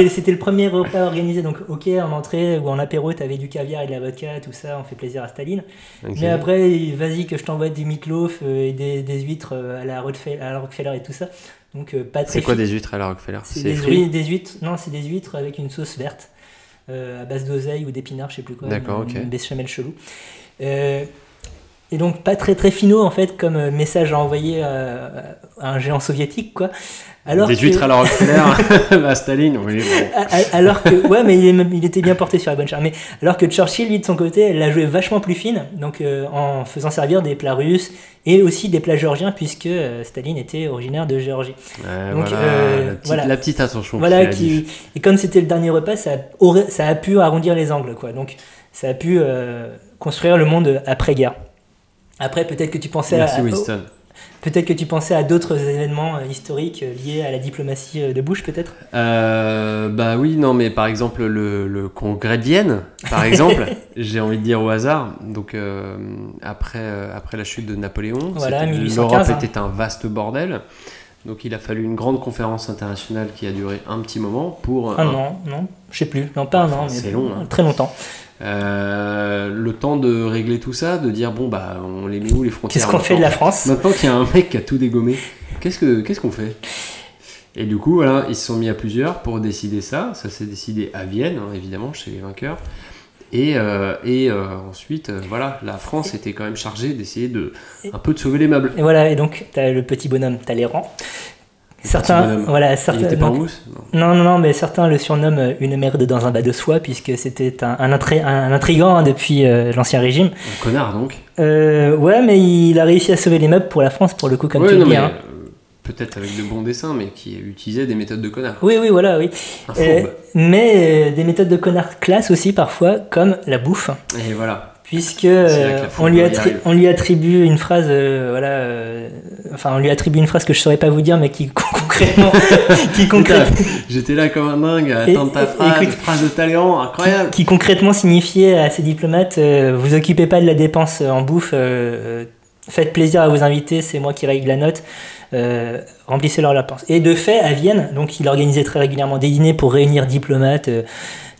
C'était, le premier repas organisé. Donc, ok, en entrée ou en apéro, t'avais du caviar et de la vodka, tout ça, on fait plaisir à Staline. Mais après, vas-y que je t'envoie des meatloaf euh, et des, des huîtres euh, à la, Rockefeller, et tout ça. Donc, euh, pas C'est quoi des huîtres à la Rockefeller? C'est des, huîtres- des huîtres. Non, c'est des huîtres avec une sauce verte. euh, à base d'oseille ou d'épinards, je sais plus quoi. D'accord, ok. Une béchamel chelou. Euh, et donc pas très très finaux en fait comme euh, message à envoyer euh, à un géant soviétique quoi. Alors Des que- huîtres à la Rockefeller, à *laughs* Staline, oui, bon. alors que ouais mais il, était bien porté sur la bonne charge mais alors que Churchill lui de son côté l'a joué vachement plus fine donc euh, en faisant servir des plats russes et aussi des plats géorgiens puisque Staline était originaire de Géorgie Ouais, Donc, voilà, euh, la, petite, voilà. la petite attention. voilà qui et comme c'était le dernier repas ça a pu arrondir les angles quoi donc ça a pu euh, construire le monde après guerre après peut-être que tu pensais Merci à, Winston. peut-être que tu pensais à d'autres événements euh, historiques euh, liés à la diplomatie euh, de Bush peut-être? Euh, bah oui, non, mais par exemple, le, le congrès de Vienne, par exemple, *laughs* j'ai envie de dire au hasard. Donc, euh, après, euh, après la chute de Napoléon, Voilà, c'était- 1815, l'Europe hein. était un vaste bordel. Donc, il a fallu une grande conférence internationale qui a duré un petit moment pour. un an non? Je sais plus non pas un an mais long, hein. très longtemps Euh, le temps de régler tout ça, de dire bon bah on les met où les frontières Qu'est-ce qu'on fait de la France Maintenant qu'il y a un mec qui a tout dégommé, qu'est-ce que qu'est-ce qu'on fait Et du coup voilà, ils se sont mis à plusieurs pour décider ça. Ça s'est décidé à Vienne hein, évidemment chez les vainqueurs. Et, euh, et euh, ensuite voilà, la France était quand même chargée d'essayer de un peu de sauver les meubles. Et voilà, et donc tu as le petit bonhomme Talleyrand. Certains, voilà, Il certains, était pas en donc- mousse non, non, non, mais certains le surnomment euh, une merde dans un bas de soie, puisque c'était un, un, intri- un intrigant hein, depuis euh, l'Ancien Régime. Un connard donc. Euh, ouais, mais il a réussi à sauver les meubles pour la France, pour le coup, comme Ouais, tu le non, dis. mais, hein. Peut-être avec de bons dessins, mais qui utilisait des méthodes de connard. Oui, oui, voilà, oui. Mais des méthodes de connard classe aussi, parfois, comme la bouffe. Et voilà. Puisque euh, la on, lui on attribue une phrase, euh, voilà, euh, enfin on lui attribue une phrase que je saurais pas vous dire, mais qui *laughs* concrètement, qui concrètement, J'étais là comme un dingue à attendre ta phrase, écoute- phrase de Talleyrand, incroyable. qui concrètement signifiait à ces diplomates euh, vous occupez pas de la dépense en bouffe, euh, faites plaisir à vos invités, c'est moi qui règle la note, euh, remplissez leur dépense. Et de fait, à Vienne, donc il organisait très régulièrement des dîners pour réunir diplomates, euh,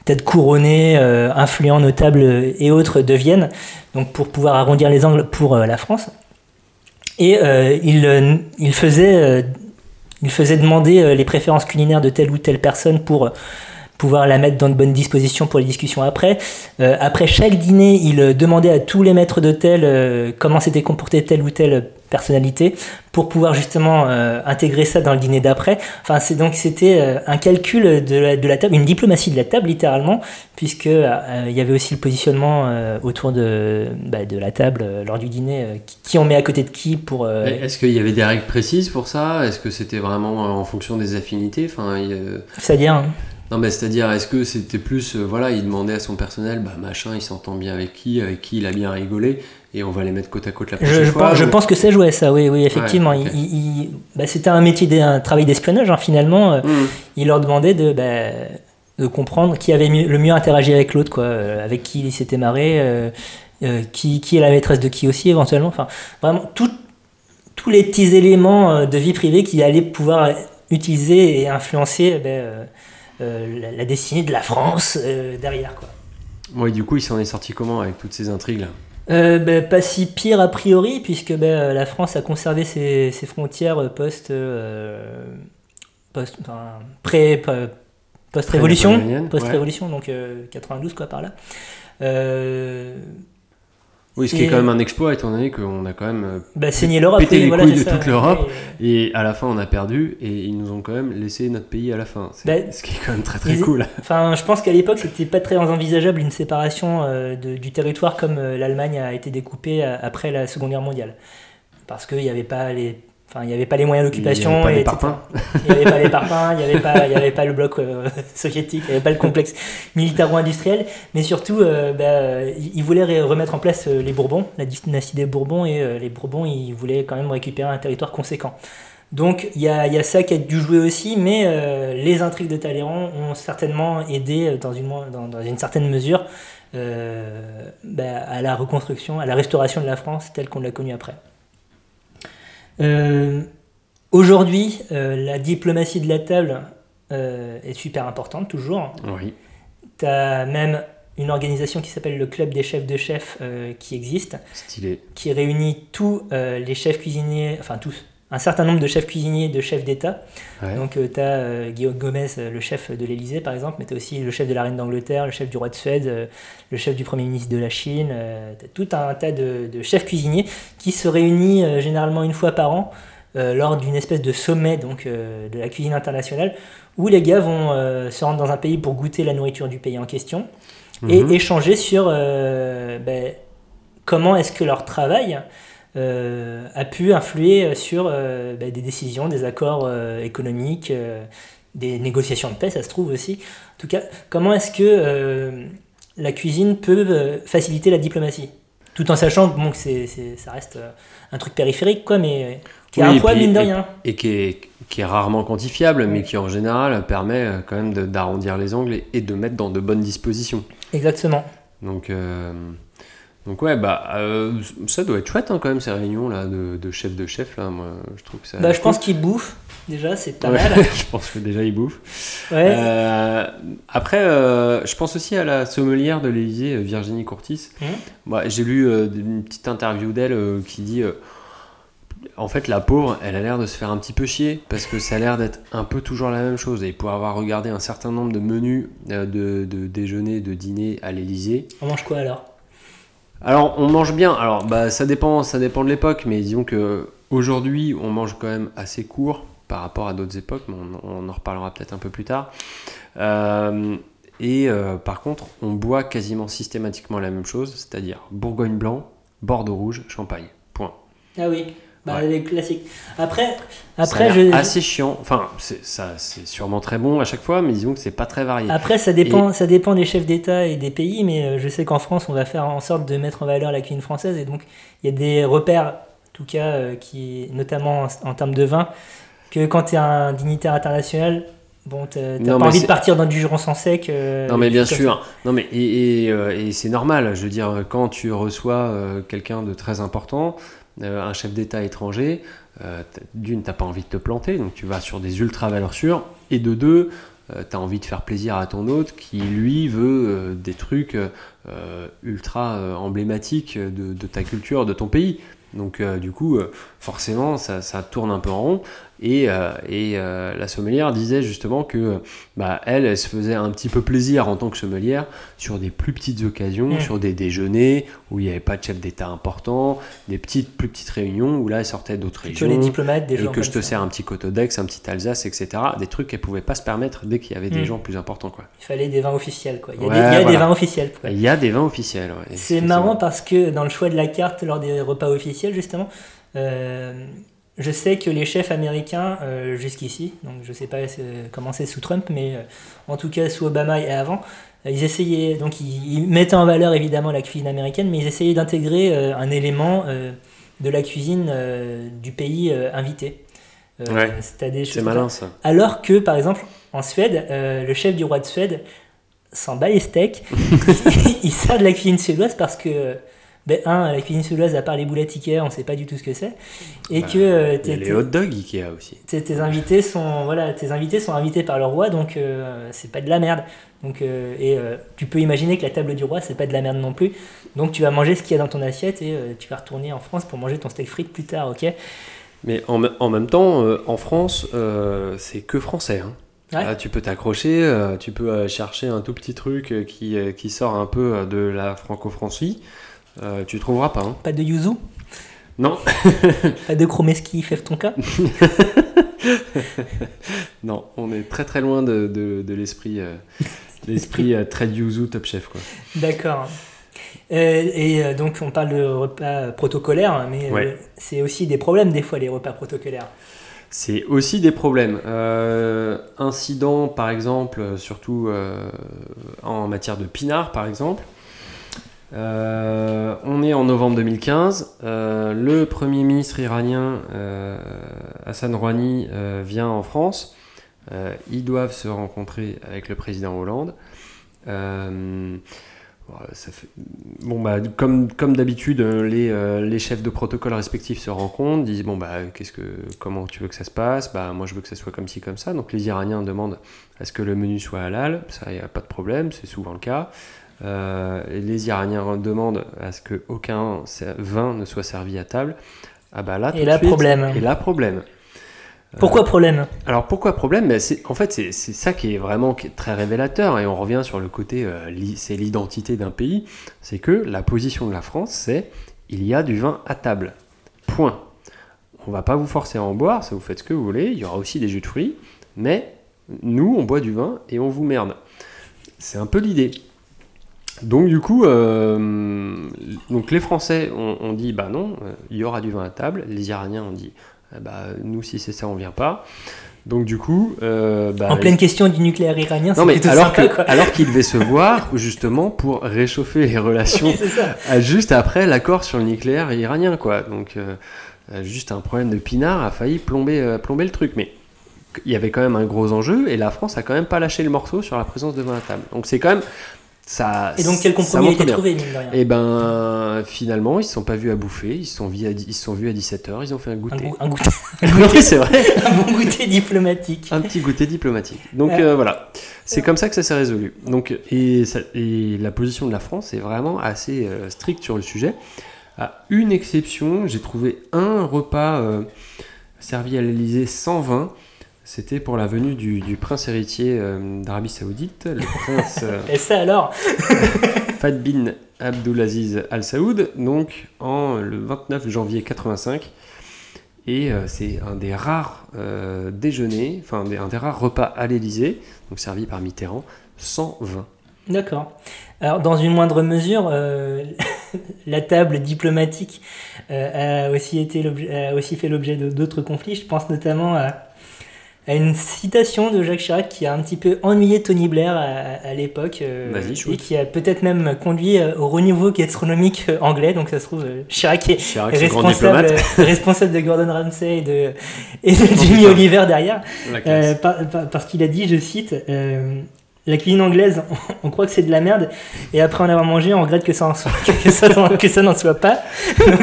têtes couronnées, euh, influents, notables euh, et autres de Vienne, donc pour pouvoir arrondir les angles pour euh, la France. Et euh, il, il faisait demander les préférences culinaires de telle ou telle personne pour pouvoir la mettre dans de bonnes dispositions pour les discussions après. Après chaque dîner, il demandait à tous les maîtres d'hôtel comment s'était comportée telle ou telle personnalité pour pouvoir justement euh, intégrer ça dans le dîner d'après. Enfin, c'est donc c'était euh, un calcul de la, de la table, une diplomatie de la table littéralement, puisque euh, il y avait aussi le positionnement autour de, bah, de la table lors du dîner, qui, on met à côté de qui pour. Est-ce qu'il y avait des règles précises pour ça? Est-ce que c'était vraiment en fonction des affinités? Enfin, C'est-à-dire hein. Non, mais c'est-à-dire, est-ce que c'était plus, euh, voilà, il demandait à son personnel, bah machin, il s'entend bien avec qui, avec qui il a bien rigolé, et on va les mettre côte à côte la prochaine Je, je fois pense, je pense que ça jouait ça, oui, oui, effectivement. Ouais, ok. Il- il- il- bah, C'était un métier, un travail d'espionnage, hein, finalement. Euh, Hmm. Il leur demandait de, bah, de comprendre qui avait mieux- le mieux interagi avec l'autre, quoi, euh, avec qui il s'était marré, euh, euh, qui, qui est la maîtresse de qui aussi, éventuellement. Enfin, vraiment, tout- tous les petits éléments de vie privée qui allaient pouvoir utiliser et influencer euh, euh, la, la destinée de la France derrière, quoi. Ouais, du coup, il s'en est sorti comment avec toutes ces intrigues-là Euh, ben, pas si pire a priori, puisque ben, euh, la France a conservé ses, ses frontières euh, post, euh, post, enfin, pré, pa- post-révolution, Pré-napoléonienne, post-révolution, donc euh, 92 quoi par là. Oui, ce qui est quand même un exploit, étant donné qu'on a quand même euh, Bah, saigner l'Europe, pété oui, les voilà, couilles de ça, toute l'Europe, et à la fin, on a perdu, et ils nous ont quand même laissé notre pays à la fin. Bah, ce qui est quand même très très cool. Enfin, je pense qu'à l'époque, c'était pas très envisageable une séparation euh, de- du territoire comme euh, l'Allemagne a été découpée après la Seconde Guerre mondiale, parce qu'il n'y avait pas les Enfin, il n'y avait pas les moyens d'occupation. Il y avait pas et les etc. parpaings. Il n'y avait pas les parpaings, il n'y avait, pas- avait le bloc euh, *laughs* soviétique, il n'y avait pas le complexe militaro-industriel. Mais surtout, euh, bah, ils voulaient remettre en place euh, les Bourbons, la dynastie des Bourbons, et euh, les Bourbons, ils voulaient quand même récupérer un territoire conséquent. Donc il y a, il y a ça qui a dû jouer aussi, mais les intrigues de Talleyrand ont certainement aidé dans une, mo- dans, dans une certaine mesure bah, à la reconstruction, à la restauration de la France telle qu'on l'a connue après. Euh, Aujourd'hui, euh, la diplomatie de la table euh, est super importante toujours. Oui. Tu as même une organisation qui s'appelle le Club des chefs de chefs qui existe, Stylé. qui réunit tous les chefs cuisiniers, enfin tous, un certain nombre de chefs cuisiniers, de chefs d'État. Ouais. Donc tu as Guillaume Gomez, euh, le chef de l'Élysée par exemple, mais tu as aussi le chef de la reine d'Angleterre, le chef du roi de Suède, euh, le chef du Premier ministre de la Chine. tu as tout un tas de, de chefs cuisiniers qui se réunissent euh, généralement une fois par an euh, lors d'une espèce de sommet donc, euh, de la cuisine internationale où les gars vont euh, se rendre dans un pays pour goûter la nourriture du pays en question et Mhm. échanger sur euh, ben, comment est-ce que leur travail euh, a pu influer sur euh, ben, des décisions, des accords euh, économiques, euh, des négociations de paix, ça se trouve aussi. En tout cas, comment est-ce que euh, la cuisine peut euh, faciliter la diplomatie? Tout en sachant bon, que c'est, ça reste euh, un truc périphérique, quoi, mais euh, qui a Oui, un et poids, mine de rien. Et qui est, qui est rarement quantifiable, mais qui en général permet euh, quand même d'arrondir les angles et, et de mettre dans de bonnes dispositions. Exactement. Donc, euh, donc ouais, bah, euh, ça doit être chouette hein, quand même ces réunions là de, de chef de chef là. Moi, je trouve que ça. Bah, je pense qu'ils bouffent, déjà, c'est pas Ouais, mal. *laughs* je pense que déjà ils bouffent. Ouais. Euh, après, euh, je pense aussi à la sommelière de l'Élysée, Virginie Courtis. Bah, J'ai lu une petite interview d'elle qui dit en fait, la pauvre, elle a l'air de se faire un petit peu chier parce que ça a l'air d'être un peu toujours la même chose. Et pour avoir regardé un certain nombre de menus de, de déjeuner, de dîner à l'Élysée, On mange quoi alors? Alors, on mange bien. Alors, bah, ça dépend, ça dépend de l'époque, mais disons que aujourd'hui, on mange quand même assez court par rapport à d'autres époques, mais on, en reparlera peut-être un peu plus tard. Euh, et euh, par contre, on boit quasiment systématiquement la même chose, c'est-à-dire Bourgogne blanc, Bordeaux rouge, Champagne. Point. Ah oui, bah, Ouais. les classiques. Après, Ça après, l'air je, assez chiant. Enfin, c'est, ça, c'est sûrement très bon à chaque fois, mais disons que c'est pas très varié. après ça, dépend, ça dépend des chefs d'État et des pays, mais euh, je sais qu'en France, on va faire en sorte de mettre en valeur la cuisine française, et donc il y a des repères, en tout cas, euh, qui, notamment en, en termes de vin, que quand tu es un dignitaire international, bon, t'as pas envie de partir dans du juron sans sec. euh, Non mais bien ça. sûr, non mais et, et, euh, et c'est normal. Je veux dire, quand tu reçois euh, quelqu'un de très important, un chef d'État étranger, euh, d'une t'as pas envie de te planter, donc tu vas sur des ultra valeurs sûres, et de deux, tu as envie de faire plaisir à ton hôte qui lui veut euh, des trucs euh, euh, ultra euh, emblématiques de, ta culture, de ton pays. Donc euh, du coup, euh, forcément, ça, ça tourne un peu en rond. Et, euh, et euh, la sommelière disait justement que bah, elle, elle se faisait un petit peu plaisir en tant que sommelière sur des plus petites occasions, Mm. sur des déjeuners où il n'y avait pas de chef d'État important, des petites, plus petites réunions où là, elle sortait d'autres régions. les diplomates, des et gens que je te ça. sers un petit Cotodex, un petit Alsace, etc. Des trucs qu'elle pouvait pas se permettre dès qu'il y avait des Mm. gens plus importants. Quoi. Il fallait des vins officiels, quoi. Il y a, Ouais, des, il y a des voilà. vins officiels. quoi. Il y a des vins officiels. ouais, C'est marrant parce que dans le choix de la carte lors des repas officiels, justement, euh, je sais que les chefs américains, euh, jusqu'ici, donc je sais pas euh, comment c'est sous Trump, mais euh, en tout cas sous Obama et avant, ils essayaient, donc ils, ils mettaient en valeur évidemment la cuisine américaine, mais ils essayaient d'intégrer euh, un élément de la cuisine du pays invité. Ouais. C'est malin ça. alors que, par exemple, en Suède, le chef du roi de Suède s'en bat les steaks. *laughs* *laughs* il sert de la cuisine suédoise parce que, ben, un, la cuisine suédoise, à part les boulettes Ikea, on sait pas du tout ce que c'est. Et Bah, que euh, y a les hot dogs Ikea aussi. tes- invités sont, voilà, tes invités sont invités par le roi, donc euh, c'est pas de la merde. Donc, euh, et euh, tu peux imaginer que la table du roi, c'est pas de la merde non plus. Donc tu vas manger ce qu'il y a dans ton assiette et euh, tu vas retourner en France pour manger ton steak frites plus tard, ok? Mais en, me- en même temps, en France, c'est que français. hein. Ouais. Tu peux t'accrocher, tu peux chercher un tout petit truc qui, qui sort un peu de la franco-francie. Euh, tu trouveras pas. hein. Pas de yuzu Non, *laughs* Pas de chromeski, fève ton cas *laughs* non, on est très très loin de, de, de l'esprit, euh, l'esprit euh, très yuzu top chef quoi. D'accord. Euh, et euh, donc on parle de repas protocolaires, mais Ouais. c'est aussi des problèmes des fois les repas protocolaires. C'est aussi des problèmes. Euh, incidents, par exemple, surtout en matière de pinard, par exemple. Euh, on est en novembre 2015. Euh, le Premier ministre iranien euh, Hassan Rouhani vient en France. Ils doivent se rencontrer avec le président Hollande. Bon, bah, comme, comme d'habitude, les, les chefs de protocole respectifs se rencontrent, disent bon, bah, qu'est-ce que, comment tu veux que ça se passe? Bah, moi, je veux que ça soit comme ci, comme ça. Donc, les Iraniens demandent à ce que le menu soit halal. Ça, n'y a pas de problème, c'est souvent le cas. Euh, les Iraniens demandent à ce qu'aucun vin ne soit servi à table. Ah bah là, tout Et là, suite, problème. Et là, problème. Pourquoi problème? Alors pourquoi problème? Ben, En fait, c'est ça qui est vraiment qui est très révélateur, et on revient sur le côté, euh, c'est l'identité d'un pays, c'est que la position de la France, c'est il y a du vin à table. Point. On va pas vous forcer à en boire, ça vous faites ce que vous voulez, il y aura aussi des jus de fruits, mais nous, on boit du vin et on vous merde. C'est un peu l'idée. Donc du coup, euh, donc les Français ont, ont dit bah non, euh, il y aura du vin à table. Les Iraniens ont dit ah bah nous si c'est ça on vient pas. Donc du coup, euh, bah, En pleine question du nucléaire iranien, non mais alors sympa, que quoi. alors qu'ils devaient se *laughs* voir justement pour réchauffer les relations *laughs* Oui, juste après l'accord sur le nucléaire iranien quoi. Donc euh, euh, juste un problème de pinard a failli plomber euh, plomber le truc mais il y avait quand même un gros enjeu et la France a quand même pas lâché le morceau sur la présence de vin à table. Donc c'est quand même ça Et donc, quel compromis a été trouvé, mine de rien Et ben finalement, ils se sont pas vus à bouffer, ils se sont vus à, ils sont vus à 17h, ils ont fait un goûter. goût- un goûter. *laughs* oui, c'est vrai. *laughs* Un bon goûter diplomatique. Un petit goûter diplomatique. Donc Ouais. euh, voilà, c'est comme ça que ça s'est résolu. Donc et, ça- et la position de la France est vraiment assez euh, stricte sur le sujet. À une exception, j'ai trouvé un repas euh, servi à l'Elysée sans vin. C'était pour la venue du, du prince héritier euh, d'Arabie Saoudite, le *laughs* prince euh, Et ça alors *laughs* Fad bin Abdulaziz Al Saoud, donc en le 29 janvier 85. Et euh, c'est un des rares euh, déjeuners, enfin un des rares repas à l'Élysée, donc servi par Mitterrand, sans vin. D'accord. Alors, dans une moindre mesure, euh, *laughs* la table diplomatique euh, a, aussi été a aussi fait l'objet d'autres conflits. Je pense notamment à, à une citation de Jacques Chirac qui a un petit peu ennuyé Tony Blair à, à l'époque euh, et qui a peut-être même conduit euh, au renouveau gastronomique euh, anglais. Donc, ça se trouve, Chirac est Chirac, *laughs* responsable, de Gordon Ramsay et de, et de Jimmy Oliver derrière. Euh, par- par- parce qu'il a dit, je cite, euh, la cuisine anglaise, on, *laughs* on croit que c'est de la merde, et après en avoir mangé, on regrette que ça en soit- que ça, n'en- que ça n'en soit pas. *laughs* Donc,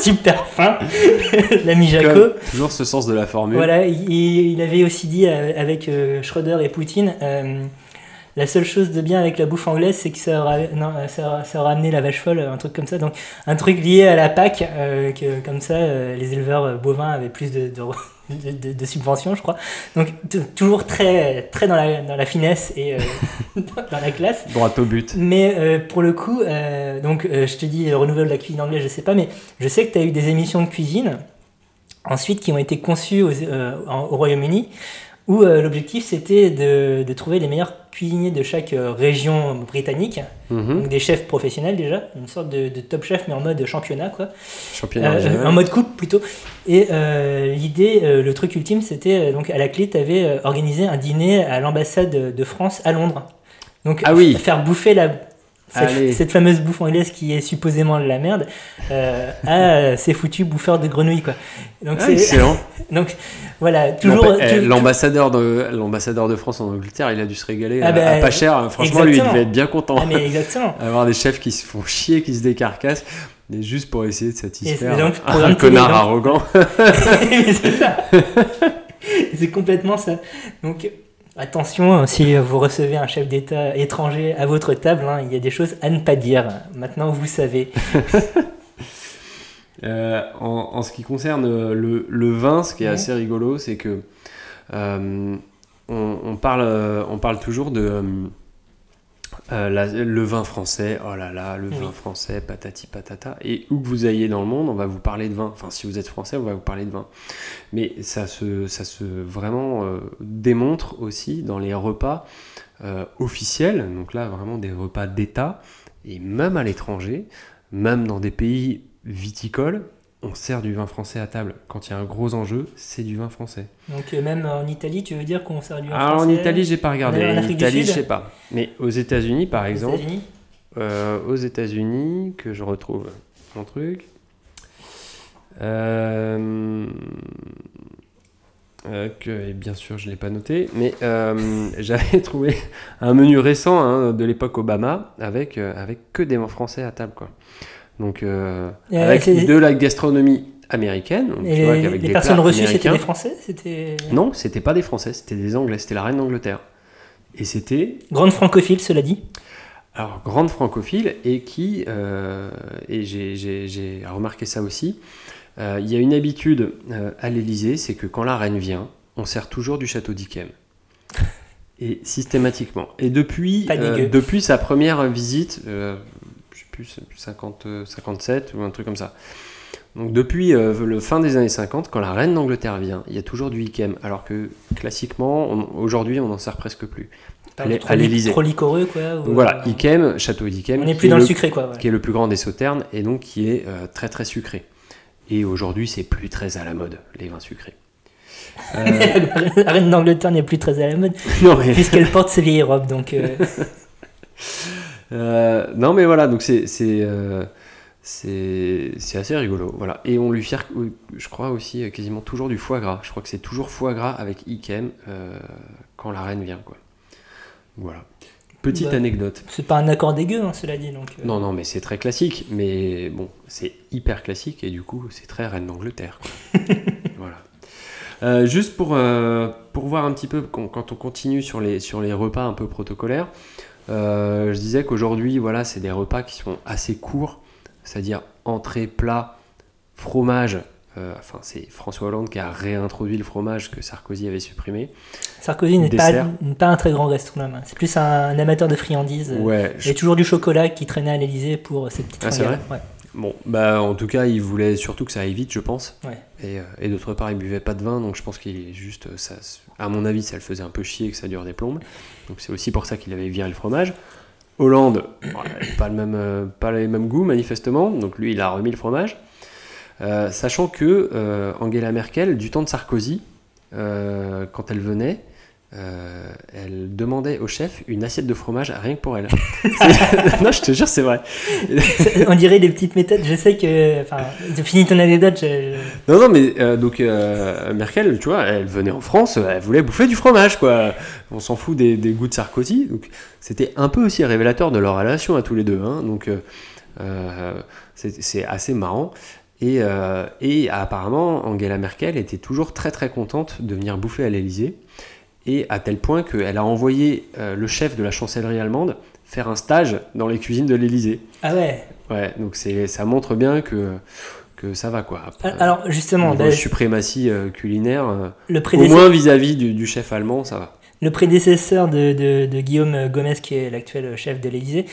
super fin, *laughs* l'ami Jaco. Comme toujours ce sens de la formule. Voilà, il, il avait aussi dit euh, avec euh, Schroeder et Poutine, euh, la seule chose de bien avec la bouffe anglaise, c'est que ça aura, non, ça, aura, ça aura amené la vache folle, un truc comme ça. Donc un truc lié à la PAC, euh, que comme ça, euh, les éleveurs bovins avaient plus de, de, de- de- de subventions, je crois. Donc toujours très, très dans, la, dans la finesse et euh, *laughs* dans la classe. Droit au but. Mais euh, pour le coup, euh, donc euh, je te dis renouvel de la cuisine anglaise, je sais pas, mais je sais que tu as eu des émissions de cuisine ensuite qui ont été conçues aux- euh, en- au Royaume-Uni où euh, l'objectif c'était de, de trouver les meilleurs cuisiniers de chaque euh, région britannique, Mhm. donc des chefs professionnels déjà, une sorte de, de top chef mais en mode championnat quoi. Championnat Euh, en mode coupe plutôt. Et euh, l'idée, euh, le truc ultime, c'était donc à la clé, tu avais organisé un dîner à l'ambassade de, France à Londres. Donc Ah oui. faire bouffer la. Cette, cette fameuse bouffe anglaise qui est supposément de la merde euh, à euh, ces foutus bouffeurs de grenouilles quoi. Donc Ah, c'est- excellent. *laughs* donc voilà, toujours. Eh, L'ambassadeur de, l'ambassadeur de France en Angleterre, il a dû se régaler Ah à, bah, à pas cher. Franchement, lui, il devait être bien content. Ah, mais exactement. *laughs* Avoir des chefs qui se font chier, qui se décarcassent, mais juste pour essayer de satisfaire donc un, connard arrogant. *laughs* C'est ça. c'est complètement ça. Donc attention, si vous recevez un chef d'État étranger à votre table, hein, il y a des choses à ne pas dire. Maintenant, vous savez. *laughs* *laughs* Euh, en, en ce qui concerne euh, le, le vin, ce qui est Ouais. assez rigolo, c'est que euh, on, on parle, euh, on parle toujours de euh, la- le vin français. Oh là là, le Oui. vin français, patati patata. Et où que vous ayez dans le monde, on va vous parler de vin. Enfin, si vous êtes français, on va vous parler de vin. Mais ça se, ça se vraiment euh, démontre aussi dans les repas euh, officiels. Donc là, vraiment des repas d'État et même à l'étranger, même dans des pays viticoles, on sert du vin français à table. Quand il y a un gros enjeu, c'est du vin français. Donc euh, même en Italie, tu veux dire qu'on sert du vin Alors en Italie, j'ai pas regardé. En Italie, je sais pas. Mais aux États-Unis, par Aux exemple, États-Unis euh, aux États-Unis, que je retrouve mon truc. Euh, euh, que, et bien sûr, je l'ai pas noté, mais *laughs* j'avais trouvé un menu récent hein, de l'époque Obama avec, avec que des vins français à table. Quoi. Donc, euh, avec de la gastronomie américaine. donc Et tu vois les, qu'avec les des personnes reçues, c'était des Français C'était Non, c'était pas des Français, c'était des Anglais, c'était la reine d'Angleterre. Et c'était grande francophile, cela dit. alors, grande francophile et qui, euh, et j'ai- j'ai j'ai remarqué ça aussi, Euh, Il y a une habitude à l'Elysée, c'est que quand la reine vient, on sert toujours du château d'Yquem. *laughs* Et systématiquement. Et depuis, euh, depuis sa première visite, euh, plus, c'est 50, euh, 57 ou un truc comme ça. Donc depuis euh, le fin des années 50, quand la reine d'Angleterre vient, il y a toujours du Yquem. Alors que classiquement, aujourd'hui, on n'en sert presque plus. Pas À l'E- trop à li- l'Élysée. Trop liquoreux, quoi. ou, Donc voilà, euh, Yquem, château d'Yquem. On n'est plus dans le sucré, quoi, ouais. Qui est le plus grand des sauternes et donc qui est euh, très très sucré. Et aujourd'hui, c'est plus très à la mode, les vins sucrés. *laughs* Euh, la reine d'Angleterre n'est plus très à la mode, *laughs* Non, mais- puisqu'elle porte ses vieilles robes. Donc, *laughs* euh, non, mais voilà, donc c'est c'est euh, c'est c'est assez rigolo, voilà. Et on lui sert, je crois aussi euh, quasiment toujours du foie gras. Je crois que c'est toujours foie gras avec Ikem euh, quand la reine vient, quoi. Voilà. Petite Bah, anecdote. c'est pas un accord dégueu, hein, cela dit. Donc, Non, non, mais c'est très classique, mais bon, c'est hyper classique et du coup, c'est très reine d'Angleterre. *laughs* voilà. Euh, juste pour, euh, pour voir un petit peu, quand, quand on continue sur les, sur les repas un peu protocolaires, je disais qu'aujourd'hui, voilà, c'est des repas qui sont assez courts, c'est-à-dire entrée, plat, fromage. euh, enfin, c'est François Hollande qui a réintroduit le fromage que Sarkozy avait supprimé. Sarkozy n'est pas, un très grand gastronome. C'est plus un, un amateur de friandises. Ouais, Il y a toujours du chocolat qui traînait à l'Elysée pour ses petites Ah, c'est vrai? Ouais. Bon, bah en tout cas, il voulait surtout que ça aille vite, je pense. Ouais. Et, euh, et d'autre part, il buvait pas de vin, donc je pense qu'il est juste. euh, Ça, à mon avis, ça le faisait un peu chier que ça dure des plombes. Donc c'est aussi pour ça qu'il avait viré le fromage. Hollande, pas, le même, euh, pas les mêmes goûts, manifestement. Donc lui, il a remis le fromage. Euh, sachant que euh, Angela Merkel, du temps de Sarkozy, euh, quand elle venait, euh, elle demandait au chef une assiette de fromage rien que pour elle. *laughs* Non, je te jure, c'est vrai. On dirait des petites méthodes. Je sais que. Enfin, tu finis ton anecdote. je- Non, non, mais euh, donc euh, Merkel, tu vois, elle venait en France, elle voulait bouffer du fromage, quoi. On s'en fout des, des goûts de Sarkozy. Donc c'était un peu aussi révélateur de leur relation à tous les deux. Hein, donc c'est assez marrant. Et, et apparemment, Angela Merkel était toujours très très contente de venir bouffer à l'Elysée. Et à tel point qu'elle a envoyé euh, le chef de la chancellerie allemande faire un stage dans les cuisines de l'Elysée. Ah ouais. Ouais, donc c'est, ça montre bien que, que ça va quoi. Après, Alors, justement, bah, suprématie euh, culinaire, euh, Le au prédécesseur- moins vis-à-vis du, du chef allemand, ça va. Le prédécesseur de, de- de Guillaume Gomez, qui est l'actuel chef de l'Élysée,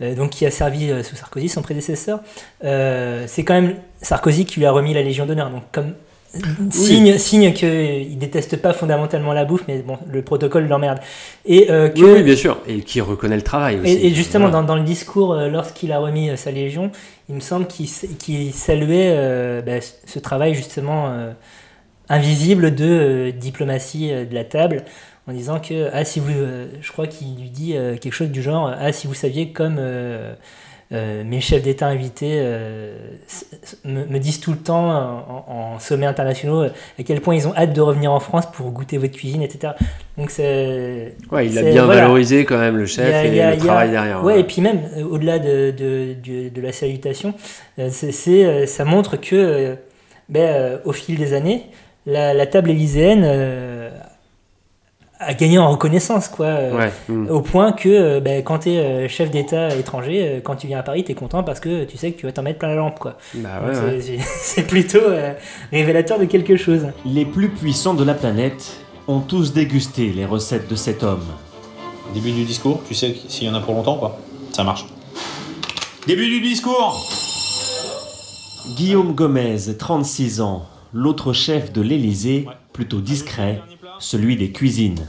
euh, donc qui a servi sous Sarkozy, son prédécesseur, c'est quand même Sarkozy qui lui a remis la Légion d'honneur. Donc, comme signe, signe qu'il déteste pas fondamentalement la bouffe, mais bon, le protocole l'emmerde. Et euh, que Oui, oui, bien sûr, et qui reconnaît le travail aussi. et, et justement, Voilà. dans, dans le discours, euh, lorsqu'il a remis euh, sa Légion, il me semble qu'il saluait euh, bah, ce- travail justement euh, invisible de diplomatie de la table, en disant que, ah, si vous, je crois qu'il lui dit quelque chose du genre, ah, si vous saviez comme euh, mes chefs d'État invités euh, me, me disent tout le temps en, sommets internationaux à quel point ils ont hâte de revenir en France pour goûter votre cuisine, etc. Donc c'est. Ouais, il a bien voilà. valorisé quand même le chef a- et a- le a- travail derrière. Ouais, ouais. et puis même euh, au-delà de, de, de- de la salutation, c'est, ça montre que ben, au fil des années, la, la table élyséenne euh, a gagné en reconnaissance, quoi. euh, Ouais, mm. Au point que euh, ben, quand tu es chef d'État étranger, euh, quand tu viens à Paris, tu es content parce que tu sais que tu vas t'en mettre plein la lampe, quoi. Bah ouais, c'est, ouais. c'est- *laughs* c'est plutôt euh, révélateur de quelque chose. Les plus puissants de la planète ont tous dégusté les recettes de cet homme. Début du discours, tu sais s'il y en a pour longtemps pas? Ça marche. Début du discours Guillaume Gomez, 36 ans, l'autre chef de l'Élysée, plutôt discret, celui des cuisines.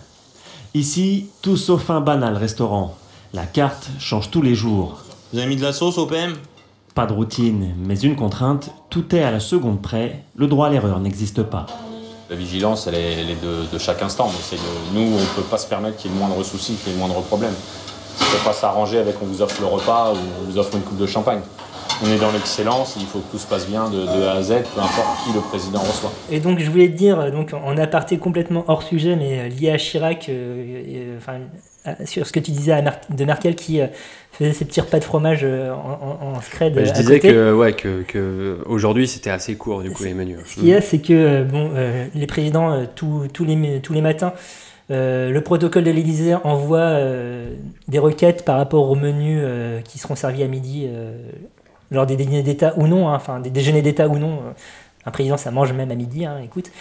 Ici, tout sauf un banal restaurant. La carte change tous les jours. Vous avez mis de la sauce au PM Pas de routine, mais une contrainte, tout est à la seconde près, le droit à l'erreur n'existe pas. La vigilance, elle est, elle est de, de chaque instant. De- nous, on ne peut pas se permettre qu'il y ait le moindre souci, qu'il y ait le moindre problème. On ne peut pas s'arranger avec on vous offre le repas ou on vous offre une coupe de champagne. On est dans l'excellence, il faut que tout se passe bien de, de A à Z, peu importe qui le président reçoit. Et donc je voulais te dire, donc en aparté complètement hors sujet, mais euh, lié à Chirac, euh, euh, enfin, à- sur ce que tu disais à Mer- de Merkel qui euh, faisait ses petits repas de fromage euh, en, en, en scred. Bah, je à disais côté. que, ouais, que, que aujourd'hui c'était assez court du coup les menus. Ce qu'il y a, c'est que bon, euh, les présidents, tous- tous, les, tous les matins, euh, le protocole de l'Élysée envoie euh, des requêtes par rapport aux menus euh, qui seront servis à midi, lors des dîners d'État ou non, hein, enfin des déjeuners d'État ou non. euh, un président, ça mange même à midi, hein, écoute.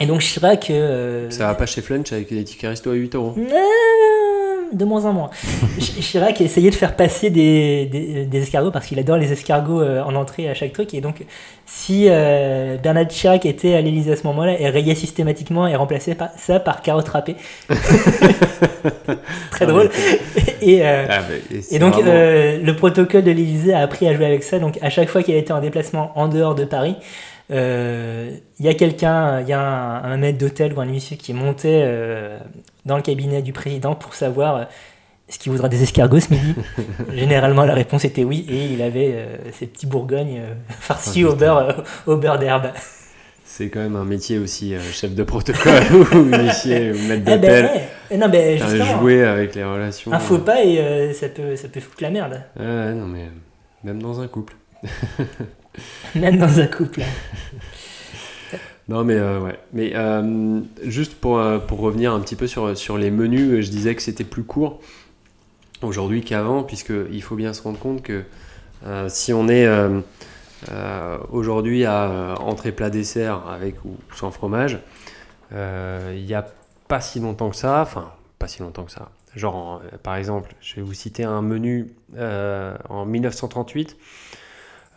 Et donc Chirac. euh, Ça va pas chez Flunch avec les tickets resto à 8 euros. euh, de moins en moins. Ch- Chirac a essayé de faire passer des, des, des escargots parce qu'il adore les escargots euh, en entrée à chaque truc. Et donc, si euh, Bernard Chirac était à l'Élysée à ce moment-là, elle rayait systématiquement et remplaçait par- ça par carottes râpées. *laughs* Très Ah, drôle. Et, euh, Ah, et c'est et donc, vraiment- euh, le protocole de l'Élysée a appris à jouer avec ça. Donc, à chaque fois qu'il était en déplacement en dehors de Paris, euh, il y a quelqu'un, il y a un, un maître d'hôtel ou un huissier qui montait euh, dans le cabinet du président pour savoir euh, est-ce qu'il voudra des escargots ce midi. *laughs* Généralement, la réponse était oui, et il avait euh, ces petits bourgognes euh, *laughs* farcis au beurre, euh, au beurre d'herbe. C'est quand même un métier aussi, euh, chef de protocole *laughs* ou ou maître Eh ben, ouais. Non, ben, joué avec les relations. Un faux pas et ça, peut, ça peut foutre la merde. Non mais même dans un couple. Même dans un couple. Non mais euh, ouais. Mais euh, juste pour, euh, pour revenir un petit peu sur, sur les menus, je disais que c'était plus court aujourd'hui qu'avant, puisqu'il faut bien se rendre compte que si on est aujourd'hui à entrée plat dessert avec ou sans fromage, il n'y a pas si longtemps que ça, enfin pas si longtemps que ça. Genre par exemple, je vais vous citer un menu en 1938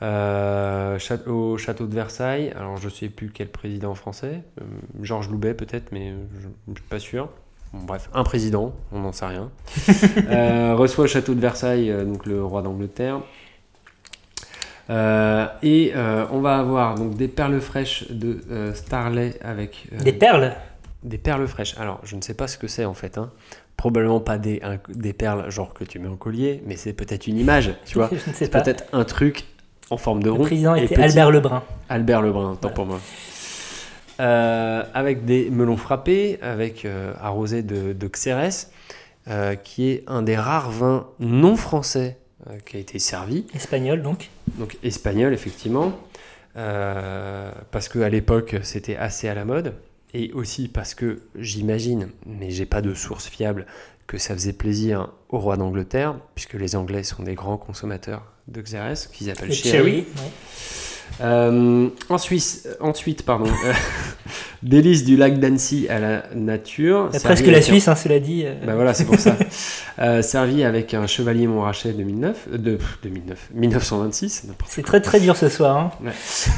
euh, au château de Versailles. Alors je sais plus quel président français, euh, Georges Loubet peut-être, mais je ne suis pas sûr. Bon, bref, un président, on n'en sait rien. *laughs* Euh, reçoit au château de Versailles donc le roi d'Angleterre. Et on va avoir donc des perles fraîches de Starley avec Des perles? des perles fraîches. Alors, je ne sais pas ce que c'est en fait. hein. Probablement pas des, un- des perles genre que tu mets en collier, mais c'est peut-être une image, tu vois. *laughs* Ne C'est peut-être un truc en forme de Le rond. président et était petit. Albert Lebrun. Albert Lebrun, tant pour moi. Euh, avec des melons frappés, avec euh, arrosé de, de Xérès, euh, qui est un des rares vins non français qui a été servi. Espagnol donc. Donc espagnol, effectivement. Parce qu'à l'époque, c'était assez à la mode. Et aussi parce que j'imagine, mais j'ai pas de source fiable, que ça faisait plaisir au roi d'Angleterre, puisque les Anglais sont des grands consommateurs de Xérès, qu'ils appellent Le cherry. Euh, en Suisse, ensuite, pardon, *laughs* euh, délices du lac d'Annecy à la nature. C'est servi presque la un- Suisse, hein, cela dit. euh. Bah voilà, c'est pour ça. *laughs* Euh, servi avec un chevalier Montrachet 2009, euh, de, 2009, 1926. n'importe C'est très très dur ce soir. hein. Ouais.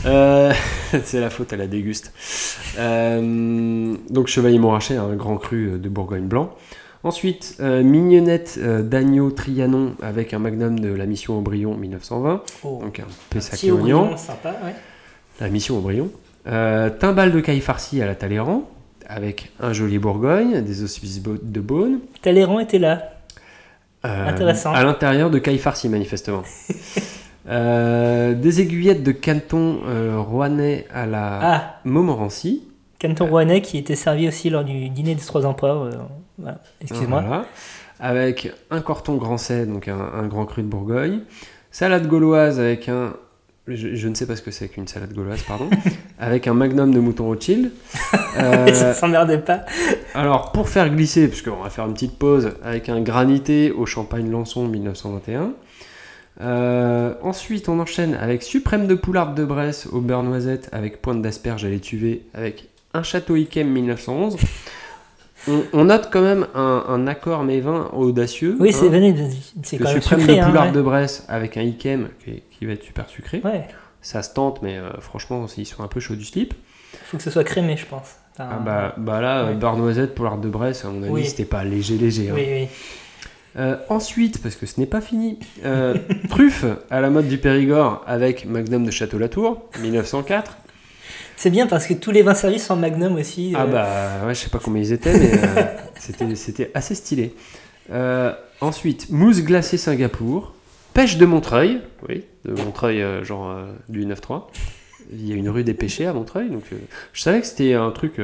Euh, *laughs* c'est la faute à la déguste. Euh, donc Chevalier Montrachet, un grand cru de Bourgogne blanc. Ensuite, euh, mignonnette euh, d'agneau Trianon avec un magnum de la mission Aubryon 1920. Oh. Donc un Pessac oignon. sympa, ouais. La mission Aubryon. Euh, timbale de caille farci à la Talleyrand avec un joli Bourgogne, des hospices de Beaune. Talleyrand était là. Euh, Intéressant. À l'intérieur de caille farci, manifestement. *laughs* Des aiguillettes de canton rouennais à la Ah. Montmorency. Canton Rouennais qui était servi aussi lors du dîner des trois empereurs. Voilà. Excuse-moi. Voilà. Avec un corton grand C, donc un, un grand cru de Bourgogne. Salade gauloise avec un. Je, je ne sais pas ce que c'est qu'une salade gauloise, pardon. *laughs* avec un magnum de mouton Rothschild. *laughs* Euh, Ça s'emmerde pas. alors, pour faire glisser, puisqu'on va faire une petite pause, avec un granité au champagne Lançon 1921. Euh, ensuite, on enchaîne avec suprême de poularde de Bresse au beurre noisette avec pointe d'asperge à l'étuvée avec un château Yquem 1911. On, on note quand même un, un accord mévin audacieux. Oui, c'est hein, c'est quand même sucré. de hein, poularde ouais. de Bresse avec un Yquem qui, qui va être super sucré. Ouais. Ça se tente, mais euh, franchement, ils sont un peu chauds du slip. Faut que ce soit crémé, je pense. Enfin, Ah bah, bah là, beurre noisette, poularde de Bresse, à mon avis, Oui. c'était pas léger, léger. hein. Oui, oui. Euh, ensuite, parce que ce n'est pas fini, euh, *laughs* truffe à la mode du Périgord avec Magnum de Château-Latour, 1904. C'est bien parce que tous les vins servis sont Magnum aussi. Ah euh, bah ouais, je sais pas combien ils étaient, mais euh, *laughs* c'était, assez stylé. Euh, ensuite, mousse glacée Singapour, pêche de Montreuil, oui, de Montreuil, euh, genre du 9-3. Il y a une rue des pêchés à Montreuil, donc je savais que c'était un truc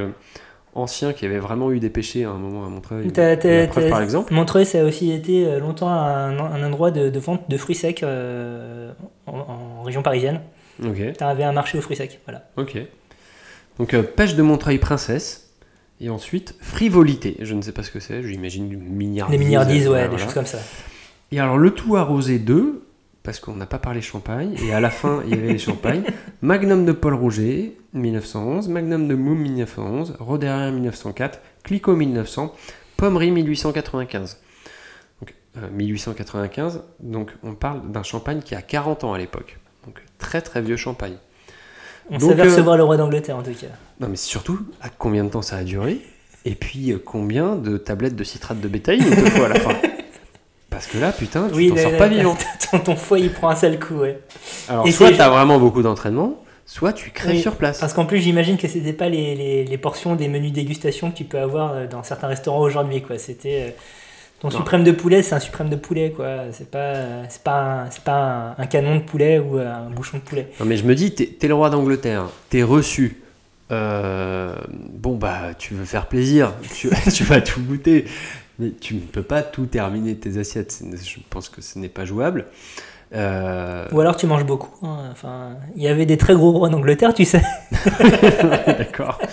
ancien qui avait vraiment eu des pêchés à un moment à Montreuil. T'as- t'as- La preuve, t'as- par exemple. Montreuil, ça a aussi été longtemps un, un endroit de, de vente de fruits secs euh, en, en région parisienne. Ok. T'avais un marché aux fruits secs, voilà. Ok. Donc euh, pêche de Montreuil princesse. Et ensuite frivolité. Je ne sais pas ce que c'est. J'imagine du milliardise. Des milliardises, ouais, voilà, des voilà. choses comme ça. Et alors le tout arrosé de parce qu'on n'a pas parlé champagne, et à la fin, il y avait les champagnes. *laughs* Magnum de Paul Rouget, 1911, Magnum de Moum, 1911, Roderer, 1904, Clicquot, 1900, Pommery, 1895. Donc, euh, 1895, donc on parle d'un champagne qui a 40 ans à l'époque. Donc, très très vieux champagne. On Donc, savait euh, recevoir le roi d'Angleterre en tout cas. Non, mais surtout, à combien de temps ça a duré Et puis, euh, combien de tablettes de citrate de bétail il te faut à la fin *laughs* Parce que là, putain, tu t'en là, sors là, pas là, vivant. *laughs* Ton, ton foie il prend un sale coup, ouais. Alors, Et soit c'est- t'as vraiment beaucoup d'entraînement, soit tu crèves Oui, sur place. Parce qu'en plus, j'imagine que c'était pas les, les- les portions des menus dégustation que tu peux avoir euh, dans certains restaurants aujourd'hui, quoi. C'était euh, ton Non. suprême de poulet, c'est un suprême de poulet, quoi. C'est pas, c'est pas, un, pas un, un canon de poulet ou euh, un bouchon de poulet. Non, mais je me dis, t'es le roi d'Angleterre, t'es reçu. Euh, bon, bah, tu veux faire plaisir, *laughs* tu, tu vas tout goûter, mais tu ne peux pas tout terminer tes assiettes. Je pense que ce n'est pas jouable. Euh, Ou alors tu manges beaucoup. hein. Enfin, il y avait des très gros rois d'Angleterre, tu sais. *laughs* D'accord. *laughs*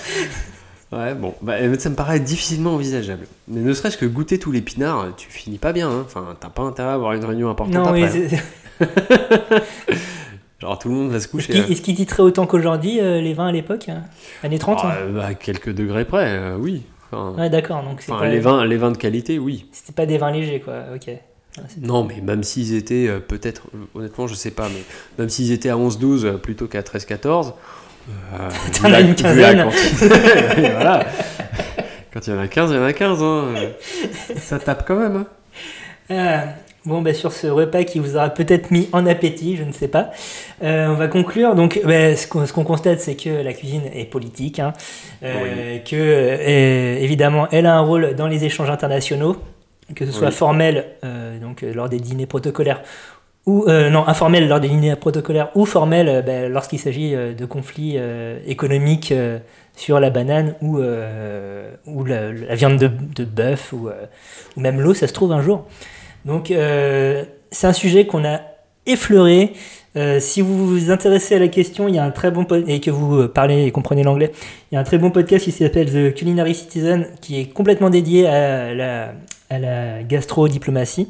Ouais, bon, bah, ça me paraît difficilement envisageable. Mais ne serait-ce que goûter tous les pinards, tu finis pas bien. hein. Enfin, t'as pas intérêt à avoir une réunion importante Non, après. oui, hein. *laughs* Genre, tout le monde va se Est-ce coucher. qu'il hein. est-ce qu'il titrait autant qu'aujourd'hui euh, les vins à l'époque hein Années 30 Ah, hein euh, bah, à quelques degrés près, euh, oui. Enfin, Ouais, d'accord, donc enfin, pas- les, vins, les vins de qualité, oui. C'était pas des vins légers, quoi. Ok. Non, mais même s'ils étaient euh, peut-être, euh, honnêtement, je sais pas, mais même s'ils étaient à 11-12 euh, plutôt qu'à 13-14, euh, T'en as une quinzaine. *laughs* voilà. Quand il y en a 15, il y en a 15. hein. Ça tape quand même. hein. Ah, bon, bah, sur ce repas qui vous aura peut-être mis en appétit, je ne sais pas. Euh, on va conclure. Donc, bah, ce qu'on ce constate, c'est que la cuisine est politique, hein, euh, que euh, évidemment, elle a un rôle dans les échanges internationaux, que ce soit Oui. formel, euh, donc euh, lors des dîners protocolaires. Ou, euh, non, informel lors des dîners protocolaires ou formel euh, bah, lorsqu'il s'agit euh, de conflits économiques sur la banane ou, la, viande de, bœuf ou, même l'eau, ça se trouve un jour. Donc c'est un sujet qu'on a effleuré. Si vous vous intéressez à la question, il y a un très bon et que vous parlez et comprenez l'anglais, il y a un très bon podcast qui s'appelle The Culinary Citizen qui est complètement dédié à la, à la gastro-diplomatie.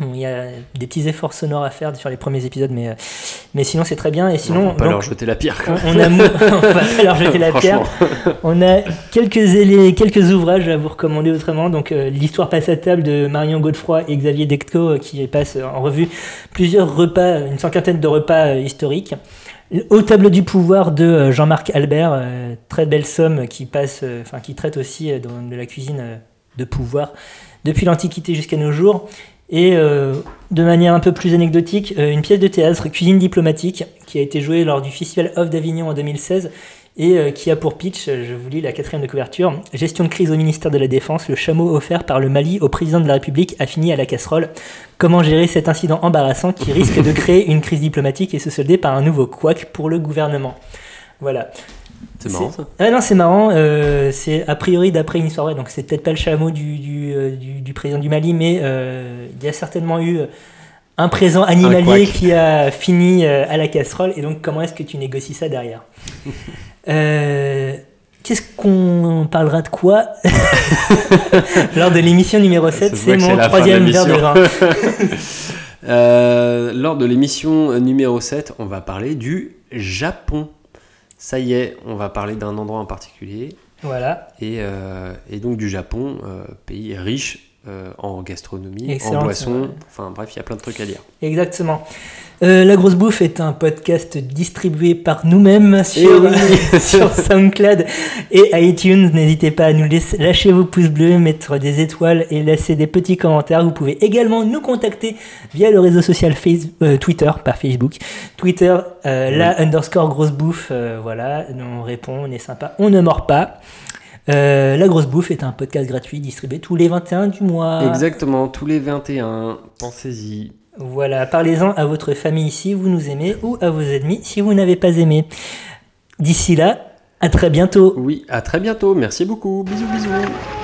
Il y a des petits efforts sonores à faire sur les premiers épisodes, mais, euh, mais sinon c'est très bien. Et sinon, on va pas donc, leur jeter la pierre. on, on a *laughs* on va pas leur jeter la pierre. On a quelques, quelques ouvrages à vous recommander autrement. Donc, euh, l'histoire passe à table de Marion Godefroy et Xavier Decto euh, qui passe euh, en revue plusieurs repas, une cinquantaine de repas euh, historiques. Au tableau du pouvoir de Jean-Marc Albert, très belle somme qui passe, enfin qui traite aussi de la cuisine de pouvoir depuis l'Antiquité jusqu'à nos jours. Et euh, de manière un peu plus anecdotique, euh, une pièce de théâtre, Cuisine diplomatique, qui a été jouée lors du Festival Off d'Avignon en 2016 et euh, qui a pour pitch, je vous lis la quatrième de couverture, gestion de crise au ministère de la Défense, le chameau offert par le Mali au président de la République a fini à la casserole. Comment gérer cet incident embarrassant qui risque de créer une crise diplomatique et se solder par un nouveau couac pour le gouvernement? Voilà. C'est marrant, ça. Ah non, c'est marrant. euh, c'est a priori d'après une histoire vraie, donc c'est peut-être pas le chameau du, du, euh, du- du président du Mali, mais euh, il y a certainement eu un présent animalier qui a fini à la casserole. Et donc, comment est-ce que tu négocies ça derrière? *laughs* Euh, Qu'est-ce qu'on parlera de quoi *laughs* lors de l'émission numéro 7 Ça se voit C'est mon troisième verre de vin. *laughs* Euh, lors de l'émission numéro 7, on va parler du Japon. Ça y est, on va parler d'un endroit en particulier. Voilà. Et, euh, et donc du Japon, euh, pays riche euh, en gastronomie, Excellent, en boisson. Enfin bref, il y a plein de trucs à dire. Exactement. Euh, la grosse bouffe est un podcast distribué par nous-mêmes sur, oui. *laughs* sur *laughs* SoundCloud et iTunes. N'hésitez pas à nous laisser, lâcher vos pouces bleus, mettre des étoiles et laisser des petits commentaires. Vous pouvez également nous contacter via le réseau social euh, Twitter, pas Facebook. Twitter, la underscore grosse bouffe. voilà, on répond, on est sympa, on ne mord pas. Euh, la grosse bouffe est un podcast gratuit distribué tous les 21 du mois. Exactement, tous les 21, pensez-y. Voilà, parlez-en à votre famille si vous nous aimez ou à vos ennemis si vous n'avez pas aimé. D'ici là, à très bientôt. Oui, à très bientôt, merci beaucoup, bisous bisous.